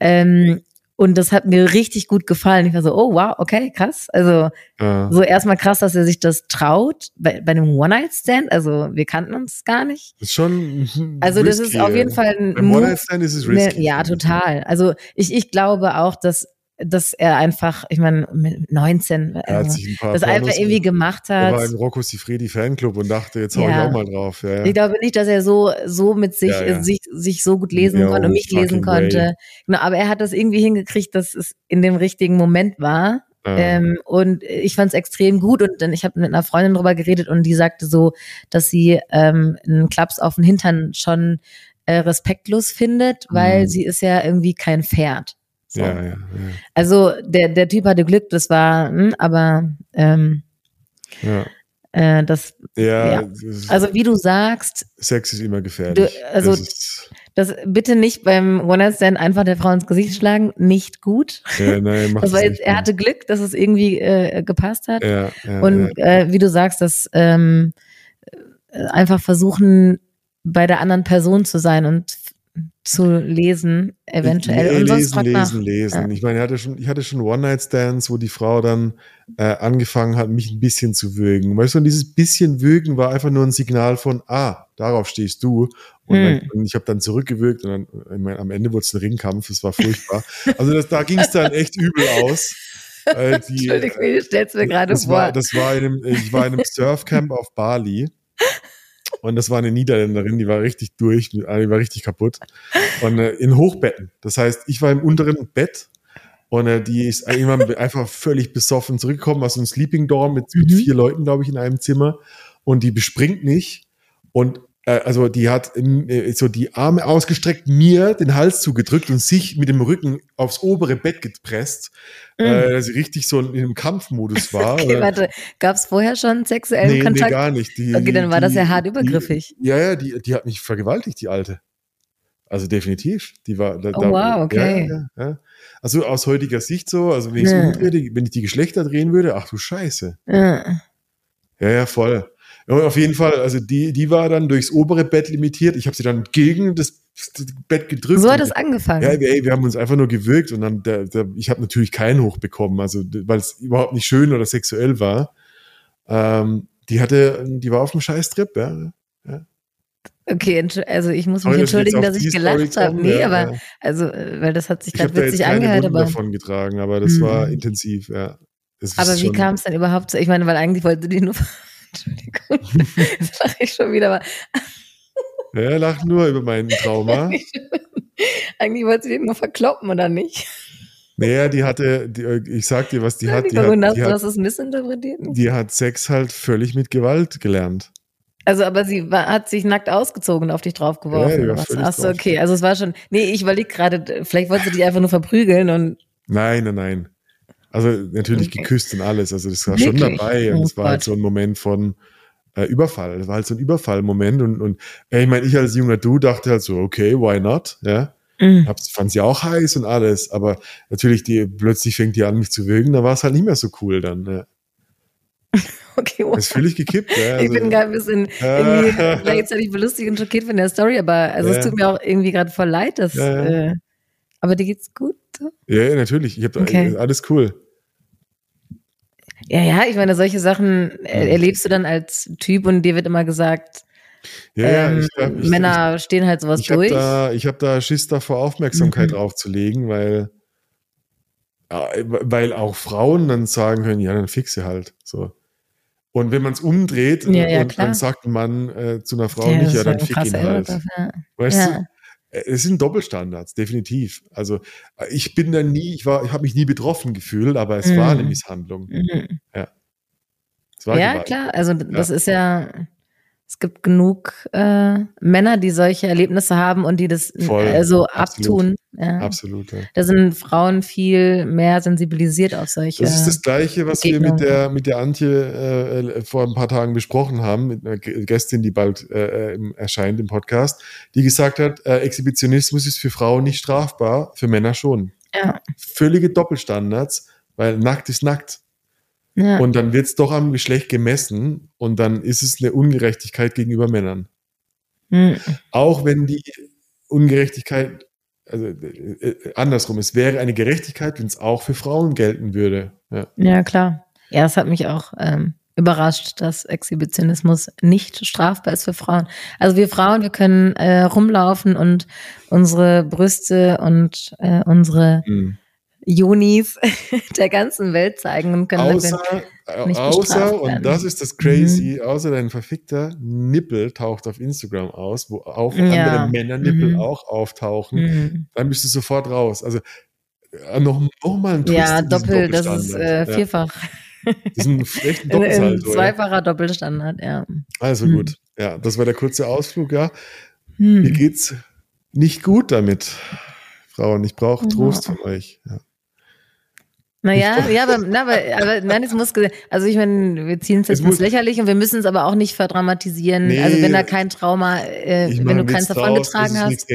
ähm, und das hat mir richtig gut gefallen. Ich war so, oh wow, okay, krass. Also ja. so erstmal krass, dass er sich das traut bei, bei einem One-Night-Stand. Also wir kannten uns gar nicht. Ist schon. Also das ist risky, auf jeden Fall ein Beim. One-Night-Stand ist es Ne, risky. ja, total. Also ich, ich glaube auch, dass, dass er einfach, ich meine, mit 19, Er hat also, sich ein paar das einfach irgendwie gemacht Er war hat. im Rocco Sifredi Fanclub und dachte, jetzt hau Ja. ich auch mal drauf. Ja, ja. Ich glaube nicht, dass er so, so mit sich, sich, sich so gut lesen konnte und mich lesen way. konnte. Genau, aber er hat das irgendwie hingekriegt, dass es in dem richtigen Moment war. Ähm, und ich fand es extrem gut und dann, ich habe mit einer Freundin drüber geredet und die sagte so, dass sie ähm, einen Klaps auf den Hintern schon äh, respektlos findet, weil Mhm. sie ist ja irgendwie kein Pferd. So. ja, ja, ja. Also der, der Typ hatte Glück, das war, hm, aber ähm, ja. äh, das, Ja, Ja. also wie du sagst, Sex ist immer gefährlich. Du- also- das das bitte nicht beim One-Night-Stand einfach der Frau ins Gesicht schlagen, nicht gut. ja, nein, Das war jetzt, er hatte Glück, dass es irgendwie äh, gepasst hat. Ja, ja, Und äh, wie du sagst, dass ähm, äh, einfach versuchen, bei der anderen Person zu sein und zu lesen, eventuell. Nee, und sonst lesen, lesen, lesen. Ja. Ich meine, ich hatte schon, ich hatte schon One-Night-Stands, wo die Frau dann äh, angefangen hat, mich ein bisschen zu würgen. Weißt du, und dieses bisschen Würgen war einfach nur ein Signal von, ah, darauf stehst du. Und, Hm. dann, und ich habe dann zurückgewürgt und dann, ich meine, am Ende wurde es ein Ringkampf, das war furchtbar. also das, da ging es dann echt übel aus. Äh, die, Entschuldigung, ich stell's mir gerade das vor. war, das war in einem, ich war in einem Surfcamp auf Bali. Und das war eine Niederländerin, die war richtig durch, die war richtig kaputt. Und äh, in Hochbetten. Das heißt, ich war im unteren Bett und äh, die ist irgendwann einfach völlig besoffen zurückgekommen aus einem Sleeping Dorm mit, Mhm. vier Leuten, glaube ich, in einem Zimmer. Und die bespringt mich und äh, also die hat äh, so die Arme ausgestreckt, mir den Hals zugedrückt und sich mit dem Rücken aufs obere Bett gepresst, Mhm. äh, dass sie richtig so in einem Kampfmodus war. Okay, Äh, warte, gab es vorher schon sexuellen nee, nee, Kontakt? gar nicht. Die, Okay, dann war das ja hart die- übergriffig. Die, ja, ja, die, die hat mich vergewaltigt, die Alte. Also definitiv. Die war, da, Oh, da, wow, okay. Ja, ja, ja. Also aus heutiger Sicht so, also wenn ich es Ja. umdrehe, wenn ich die Geschlechter drehen würde, ach du Scheiße. Ja. Ja, ja, voll. Ja, und auf jeden Fall, also die, die war dann durchs obere Bett limitiert. Ich habe sie dann gegen das Bett gedrückt. So hat es angefangen. ja, ey, wir haben uns einfach nur gewirkt und dann, der, der, ich habe natürlich keinen hochbekommen, also weil es überhaupt nicht schön oder sexuell war. Ähm, die hatte, die war auf dem Scheißtrip, ja. Okay, entsch- also ich muss mich Aber entschuldigen, dass ich gelacht habe. Nee, ja, aber ja. also, äh, weil das hat sich gerade da jetzt witzig angehört, Wunden aber. davon getragen, aber das Mhm. war intensiv, ja. Aber wie kam es denn überhaupt zu? Ich meine, weil eigentlich wollte die nur. Entschuldigung, jetzt lache ich schon wieder, aber Ja, er lacht nur über mein Trauma. eigentlich wollte sie den nur verkloppen, oder nicht? naja, die hatte, die, ich sag dir, was die hat. Die Entschuldigung, hat, hast die du hat, hast es missinterpretiert? die hat Sex halt völlig mit Gewalt gelernt. Also, aber sie war, hat sich nackt ausgezogen und auf dich draufgeworfen. Ja, völlig Achso, okay. Also es war schon. Nee, ich überlege gerade, vielleicht wollte sie dich einfach nur verprügeln und Nein, nein, nein. Also natürlich Okay. geküsst und alles. Also das war schon Wirklich? dabei. Und Oh es war halt so ein Moment von äh, Überfall. Es war halt so ein Überfallmoment. Und, und äh, ich meine, ich als junger Du dachte halt so, okay, why not? Ja. Mhm. Fand sie auch heiß und alles. Aber natürlich, die, plötzlich fängt die an, mich zu würgen. Da war es halt nicht mehr so cool dann. Ja. okay, wow. Das ist völlig gekippt. Ja. ich Also, bin gerade ein bisschen irgendwie gleichzeitig belustigt und schockiert von der Story, aber also Ja. es tut mir auch irgendwie gerade voll leid, dass. Äh, aber dir geht's gut? ja, natürlich. Ich habe Okay. alles cool. Ja, ja, ich meine, solche Sachen äh, Mhm. erlebst du dann als Typ und dir wird immer gesagt, Ja, ähm, ich glaub, ich, Männer stehen halt sowas ich, ich habe durch. da, ich hab da Schiss davor, Aufmerksamkeit Mhm. drauf zu legen, weil, äh, weil auch Frauen dann sagen können, ja, dann fix sie halt. So. Und wenn man es umdreht Ja, ja, und klar. dann sagt ein Mann äh, zu einer Frau Ja, nicht, ja, dann fick ihn halt. Ja. Weißt du? Es sind Doppelstandards, definitiv. Also äh, ich bin da nie, ich war, ich habe mich nie betroffen gefühlt, aber es war Mhm. eine Misshandlung. Mhm. Es war Ja, Gewalt. klar. Also das ist ja, es gibt genug äh, Männer, die solche Erlebnisse haben und die das Voll, also absolut. abtun. Ja. Absolut. Ja. Da sind Frauen viel mehr sensibilisiert auf solche. Das ist das Gleiche, was wir mit der, mit der Antje äh, äh, vor ein paar Tagen besprochen haben, mit einer Gästin, die bald äh, äh, im, erscheint im Podcast, die gesagt hat, äh, Exhibitionismus ist für Frauen nicht strafbar, für Männer schon. ja, Völlige Doppelstandards, weil nackt ist nackt. Ja. Und dann wird es doch am Geschlecht gemessen und dann ist es eine Ungerechtigkeit gegenüber Männern. Hm. Auch wenn die Ungerechtigkeit, also äh, äh, andersrum, es wäre eine Gerechtigkeit, wenn es auch für Frauen gelten würde. Ja. ja, klar. Ja, es hat mich auch ähm, überrascht, dass Exhibitionismus nicht strafbar ist für Frauen. Also wir Frauen, wir können äh, rumlaufen und unsere Brüste und äh, unsere Mhm. Jonis der ganzen Welt zeigen und können Außer, dafür nicht äh, außer. Mhm. und das ist das Crazy, außer dein verfickter Nippel taucht auf Instagram aus, wo auch Ja. andere Männernippel Mhm. auch auftauchen, Mhm. dann bist du sofort raus. Also äh, noch, noch mal ein Twist Ja, doppel, das ist äh, vierfach. Ja, das ist ein echt ein In, in Doppelsalto. ja. zweifacher Doppelstandard, ja. Also Mhm. gut. Ja, das war der kurze Ausflug, ja. Mir Hm. geht's nicht gut damit, Frauen. Ich brauche Ja. Trost von euch. Ja. Naja, ja, aber, na, aber, aber nein, es muss, also ich meine, wir ziehen es Es jetzt ins Lächerliche und wir müssen es aber auch nicht verdramatisieren. Nee. also wenn da kein Trauma, äh, Ich wenn mache du keins davon es getragen hast,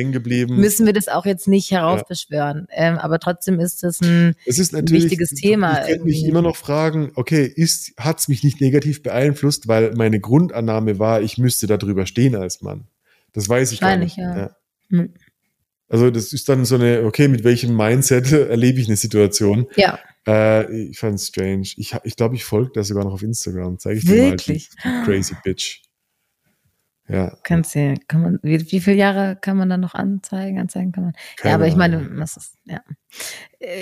müssen wir das auch jetzt nicht heraufbeschwören. Ähm, aber trotzdem ist das ein, Es ist wichtiges Thema Ich könnte mich immer noch fragen, okay, ist, hat's mich nicht negativ beeinflusst, weil meine Grundannahme war, ich müsste da drüber stehen als Mann. Das weiß ich gar nicht. ja. Hm. Also das ist dann so eine, okay, mit welchem Mindset erlebe ich eine Situation? ja, Äh, ich fand es strange. Ich, ha- ich glaube, ich folge da sogar noch auf Instagram. Zeige ich dir mal. Wirklich? Die, die crazy Bitch. Ja, kannst du, kann man, wie, wie viele Jahre kann man dann noch anzeigen? Anzeigen kann man. keine ja, aber ich meine, was ist, ja.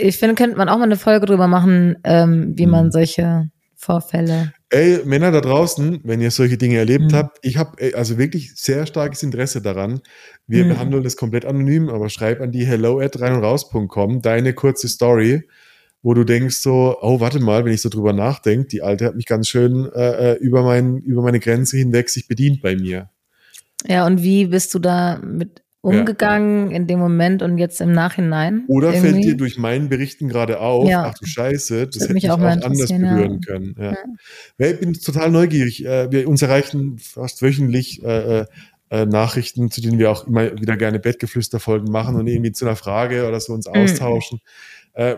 Ich finde, könnte man auch mal eine Folge drüber machen, ähm, wie man Hm. solche Vorfälle. Ey, Männer da draußen, wenn ihr solche Dinge erlebt Mhm. habt, ich habe also wirklich sehr starkes Interesse daran. Wir Mhm. behandeln das komplett anonym, aber schreib an die hello at rein und raus.com deine kurze Story, wo du denkst so, oh, warte mal, wenn ich so drüber nachdenke, die Alte hat mich ganz schön äh, äh, über, mein, über meine Grenze hinweg sich bedient bei mir. Ja, und wie bist du da mit umgegangen in dem Moment und jetzt im Nachhinein? Oder fällt irgendwie? dir durch meinen Berichten gerade auf, Ja. ach du Scheiße, das, Das hätte mich auch auch, anders interessieren, ja. berühren können. Ja. Ja. Ich bin total neugierig. Äh, Wir, uns erreichen fast wöchentlich äh, äh, Nachrichten, zu denen wir auch immer wieder gerne Bettgeflüsterfolgen machen und irgendwie zu einer Frage oder so uns Mhm. austauschen. Äh,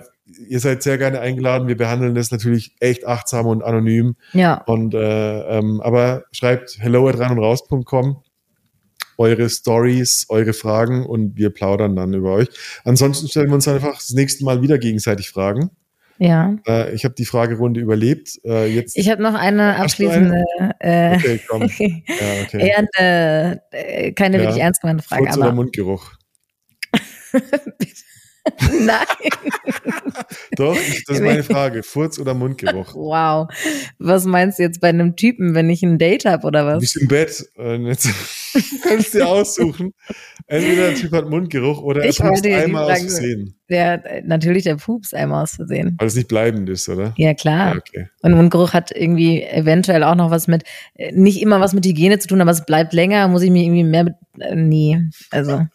ihr seid sehr gerne eingeladen. Wir behandeln das natürlich echt achtsam und anonym. Ja, Und äh, ähm, aber schreibt hello at rein und raus.com eure Stories, eure Fragen und wir plaudern dann über euch. Ansonsten stellen wir uns einfach das nächste Mal wieder gegenseitig Fragen. ja. Äh, ich habe die Fragerunde überlebt. Äh, jetzt Ich habe noch eine abschließende, äh, okay, komm. Ja, okay. eher eine, äh, keine Ja. wirklich ernst gemeinte Frage, Furz oder aber Mundgeruch? nein. Doch, das ist meine Frage. Furz oder Mundgeruch? Wow. Was meinst du jetzt bei einem Typen, wenn ich ein Date habe oder Du was? bist im Bett und jetzt kannst du dir aussuchen. Entweder der Typ hat Mundgeruch oder er Ich pupst einmal aus Versehen. Der, natürlich der Pups einmal aus Versehen. Weil es nicht bleibend ist, oder? Ja, klar. Ja, okay. Und Mundgeruch hat irgendwie eventuell auch noch was mit, äh, nicht immer was mit Hygiene zu tun, aber es bleibt länger, muss ich mich irgendwie mehr mit, äh, nie. Also.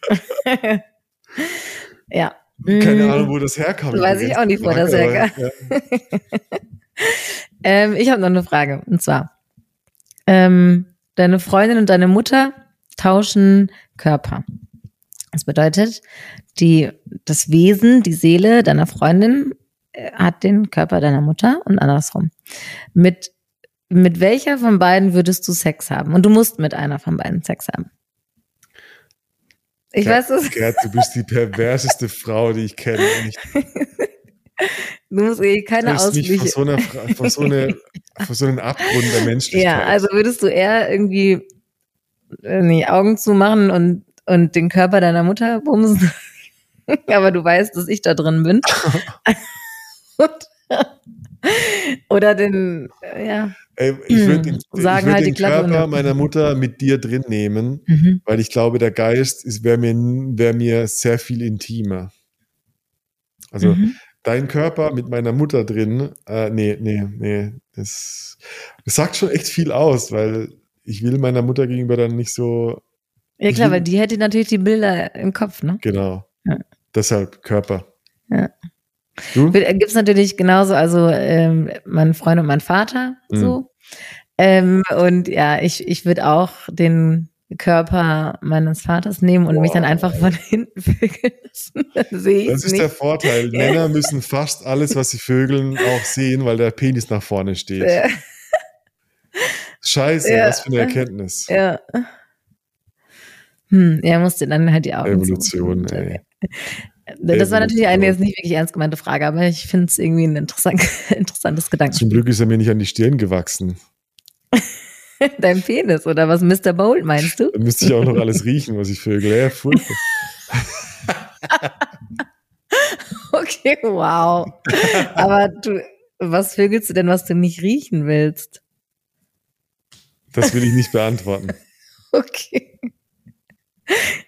ja. Keine Mm. Ahnung, wo das herkam. Weiß ich auch nicht, wo das herkam. ja. Ähm, ich habe noch eine Frage. Und zwar, ähm, deine Freundin und deine Mutter tauschen Körper. Das bedeutet, die, das Wesen, die Seele deiner Freundin äh, hat den Körper deiner Mutter und andersrum. Mit, mit welcher von beiden würdest du Sex haben? Und du musst mit einer von beiden Sex haben. Ich Gerd, weiß es. Gerd, du bist die perverseste Frau, die ich kenne. Du musst eh keine triffst mich vor Ausflüche. so, einer, vor, so eine, vor so einem Abgrund der Menschlichkeit. Ja, also würdest du eher irgendwie äh, die Augen zumachen und, und den Körper deiner Mutter bumsen. Aber du weißt, dass ich da drin bin. Oder den, äh, ja. Ey, ich würde den, Hm, würd halt den Körper meiner Mutter mit dir drin nehmen, Mhm. weil ich glaube, der Geist wäre mir, wär mir sehr viel intimer. Also Mhm. dein Körper mit meiner Mutter drin, äh, nee, nee, nee, das, das sagt schon echt viel aus, weil ich will meiner Mutter gegenüber dann nicht so, Ja klar, will- weil die hätte natürlich die Bilder im Kopf, ne? genau. Ja. Deshalb Körper. Ja. Du? Gibt es natürlich genauso, also ähm, mein Freund und mein Vater Mhm. so. Ähm, und ja, ich, ich würde auch den Körper meines Vaters nehmen und mich dann einfach von hinten vögeln lassen. Das ist nicht. der Vorteil. Männer müssen fast alles, was sie vögeln, auch sehen, weil der Penis nach vorne steht. Ja, Scheiße, Ja. was für eine Erkenntnis. ja. Hm, er musste dann halt die Augen Evolution, zumachen. ey. Das war natürlich eine jetzt nicht wirklich ernst gemeinte Frage, aber ich finde es irgendwie ein interessant, interessantes Gedanken. Zum Glück ist er mir nicht an die Stirn gewachsen. Dein Penis oder was Mr. Bold meinst du? Dann müsste ich auch noch alles riechen, was ich vögel. Ja, furchtbar. Okay, wow. Aber du, was vögelst du denn, was du nicht riechen willst? Das will ich nicht beantworten. Okay.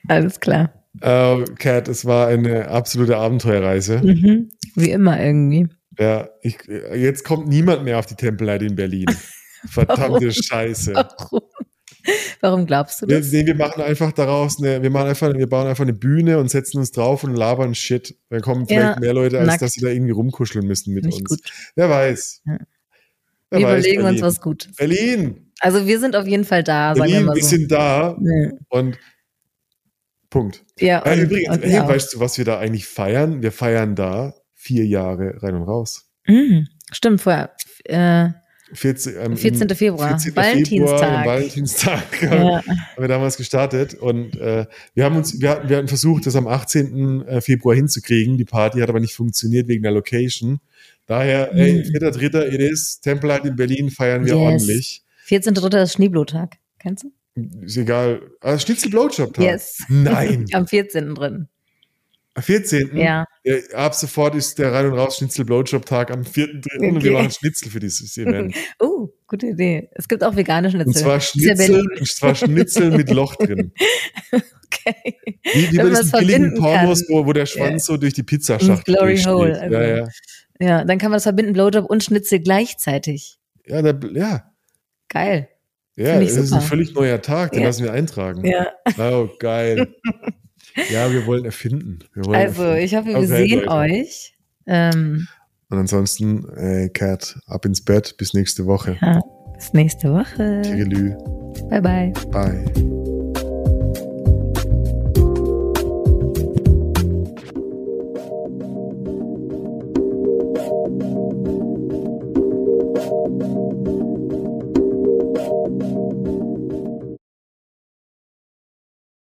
Alles klar. Äh, Kat, es war eine absolute Abenteuerreise. Mhm. Wie immer irgendwie. Ja, ich, jetzt kommt niemand mehr auf die Tempelheit in Berlin. Verdammte Warum? Scheiße. Warum? Warum glaubst du Wir, das? nee, wir machen einfach daraus eine, wir machen einfach, wir bauen einfach eine Bühne und setzen uns drauf und labern Shit. Dann kommen vielleicht Ja, mehr Leute, als nackt. dass sie da irgendwie rumkuscheln müssen mit Nicht uns. gut. Wer weiß. Ja. Wer Wir weiß, überlegen uns Berlin. was Gutes. Berlin, Also wir sind auf jeden Fall da, sagen wir Berlin, mal wir so. sind da Ja. und Punkt. Ja, Ja, und, übrigens, und hey, weißt du, was wir da eigentlich feiern? Wir feiern da vier Jahre rein und raus. Mhm. Stimmt, vorher. Äh, 14, ähm, 14. im Februar, 14. Valentinstag. Februar, Valentinstag ja. haben wir damals gestartet und äh, wir haben uns, wir hatten, wir hatten versucht, das am 18. äh, Februar hinzukriegen. Die Party hat aber nicht funktioniert wegen der Location. Daher, ey, Mhm. vierter, dritter, it is. Templite in Berlin feiern wir Yes. ordentlich. 14.3. ist Schneeblutag. Kennst du? Ist egal. Ah, Schnitzel Blowjob Tag. Yes. Nein. Am 14. drin. Am 14. Ja. Ja, ab sofort ist der Rein- und Raus Schnitzel Blowjob Tag am 4.3. und wir Okay. machen Schnitzel für dieses Event. Oh, gute Idee. Es gibt auch vegane Schnitzel. Und zwar ja Schnitzel, und zwar Schnitzel mit Loch drin. Okay. Wie, wie bei diesen es billigen Pornos, wo, wo der Schwanz so durch die Pizzaschachtel Glory. Hole, also. Ja, ja. Ja, dann kann man das verbinden, Blowjob und Schnitzel gleichzeitig. Ja, der, ja. Geil. Ja, es ist ein völlig neuer Tag, den Ja. lassen wir eintragen. Ja. Oh, geil. ja, wir wollen erfinden. Wir wollen Also, erfinden. ich hoffe, wir Okay, sehen Leute. euch. Ähm, Und ansonsten, äh, Kat, ab ins Bett, bis nächste Woche. ja, bis nächste Woche. Tirilü, Bye, bye. bye.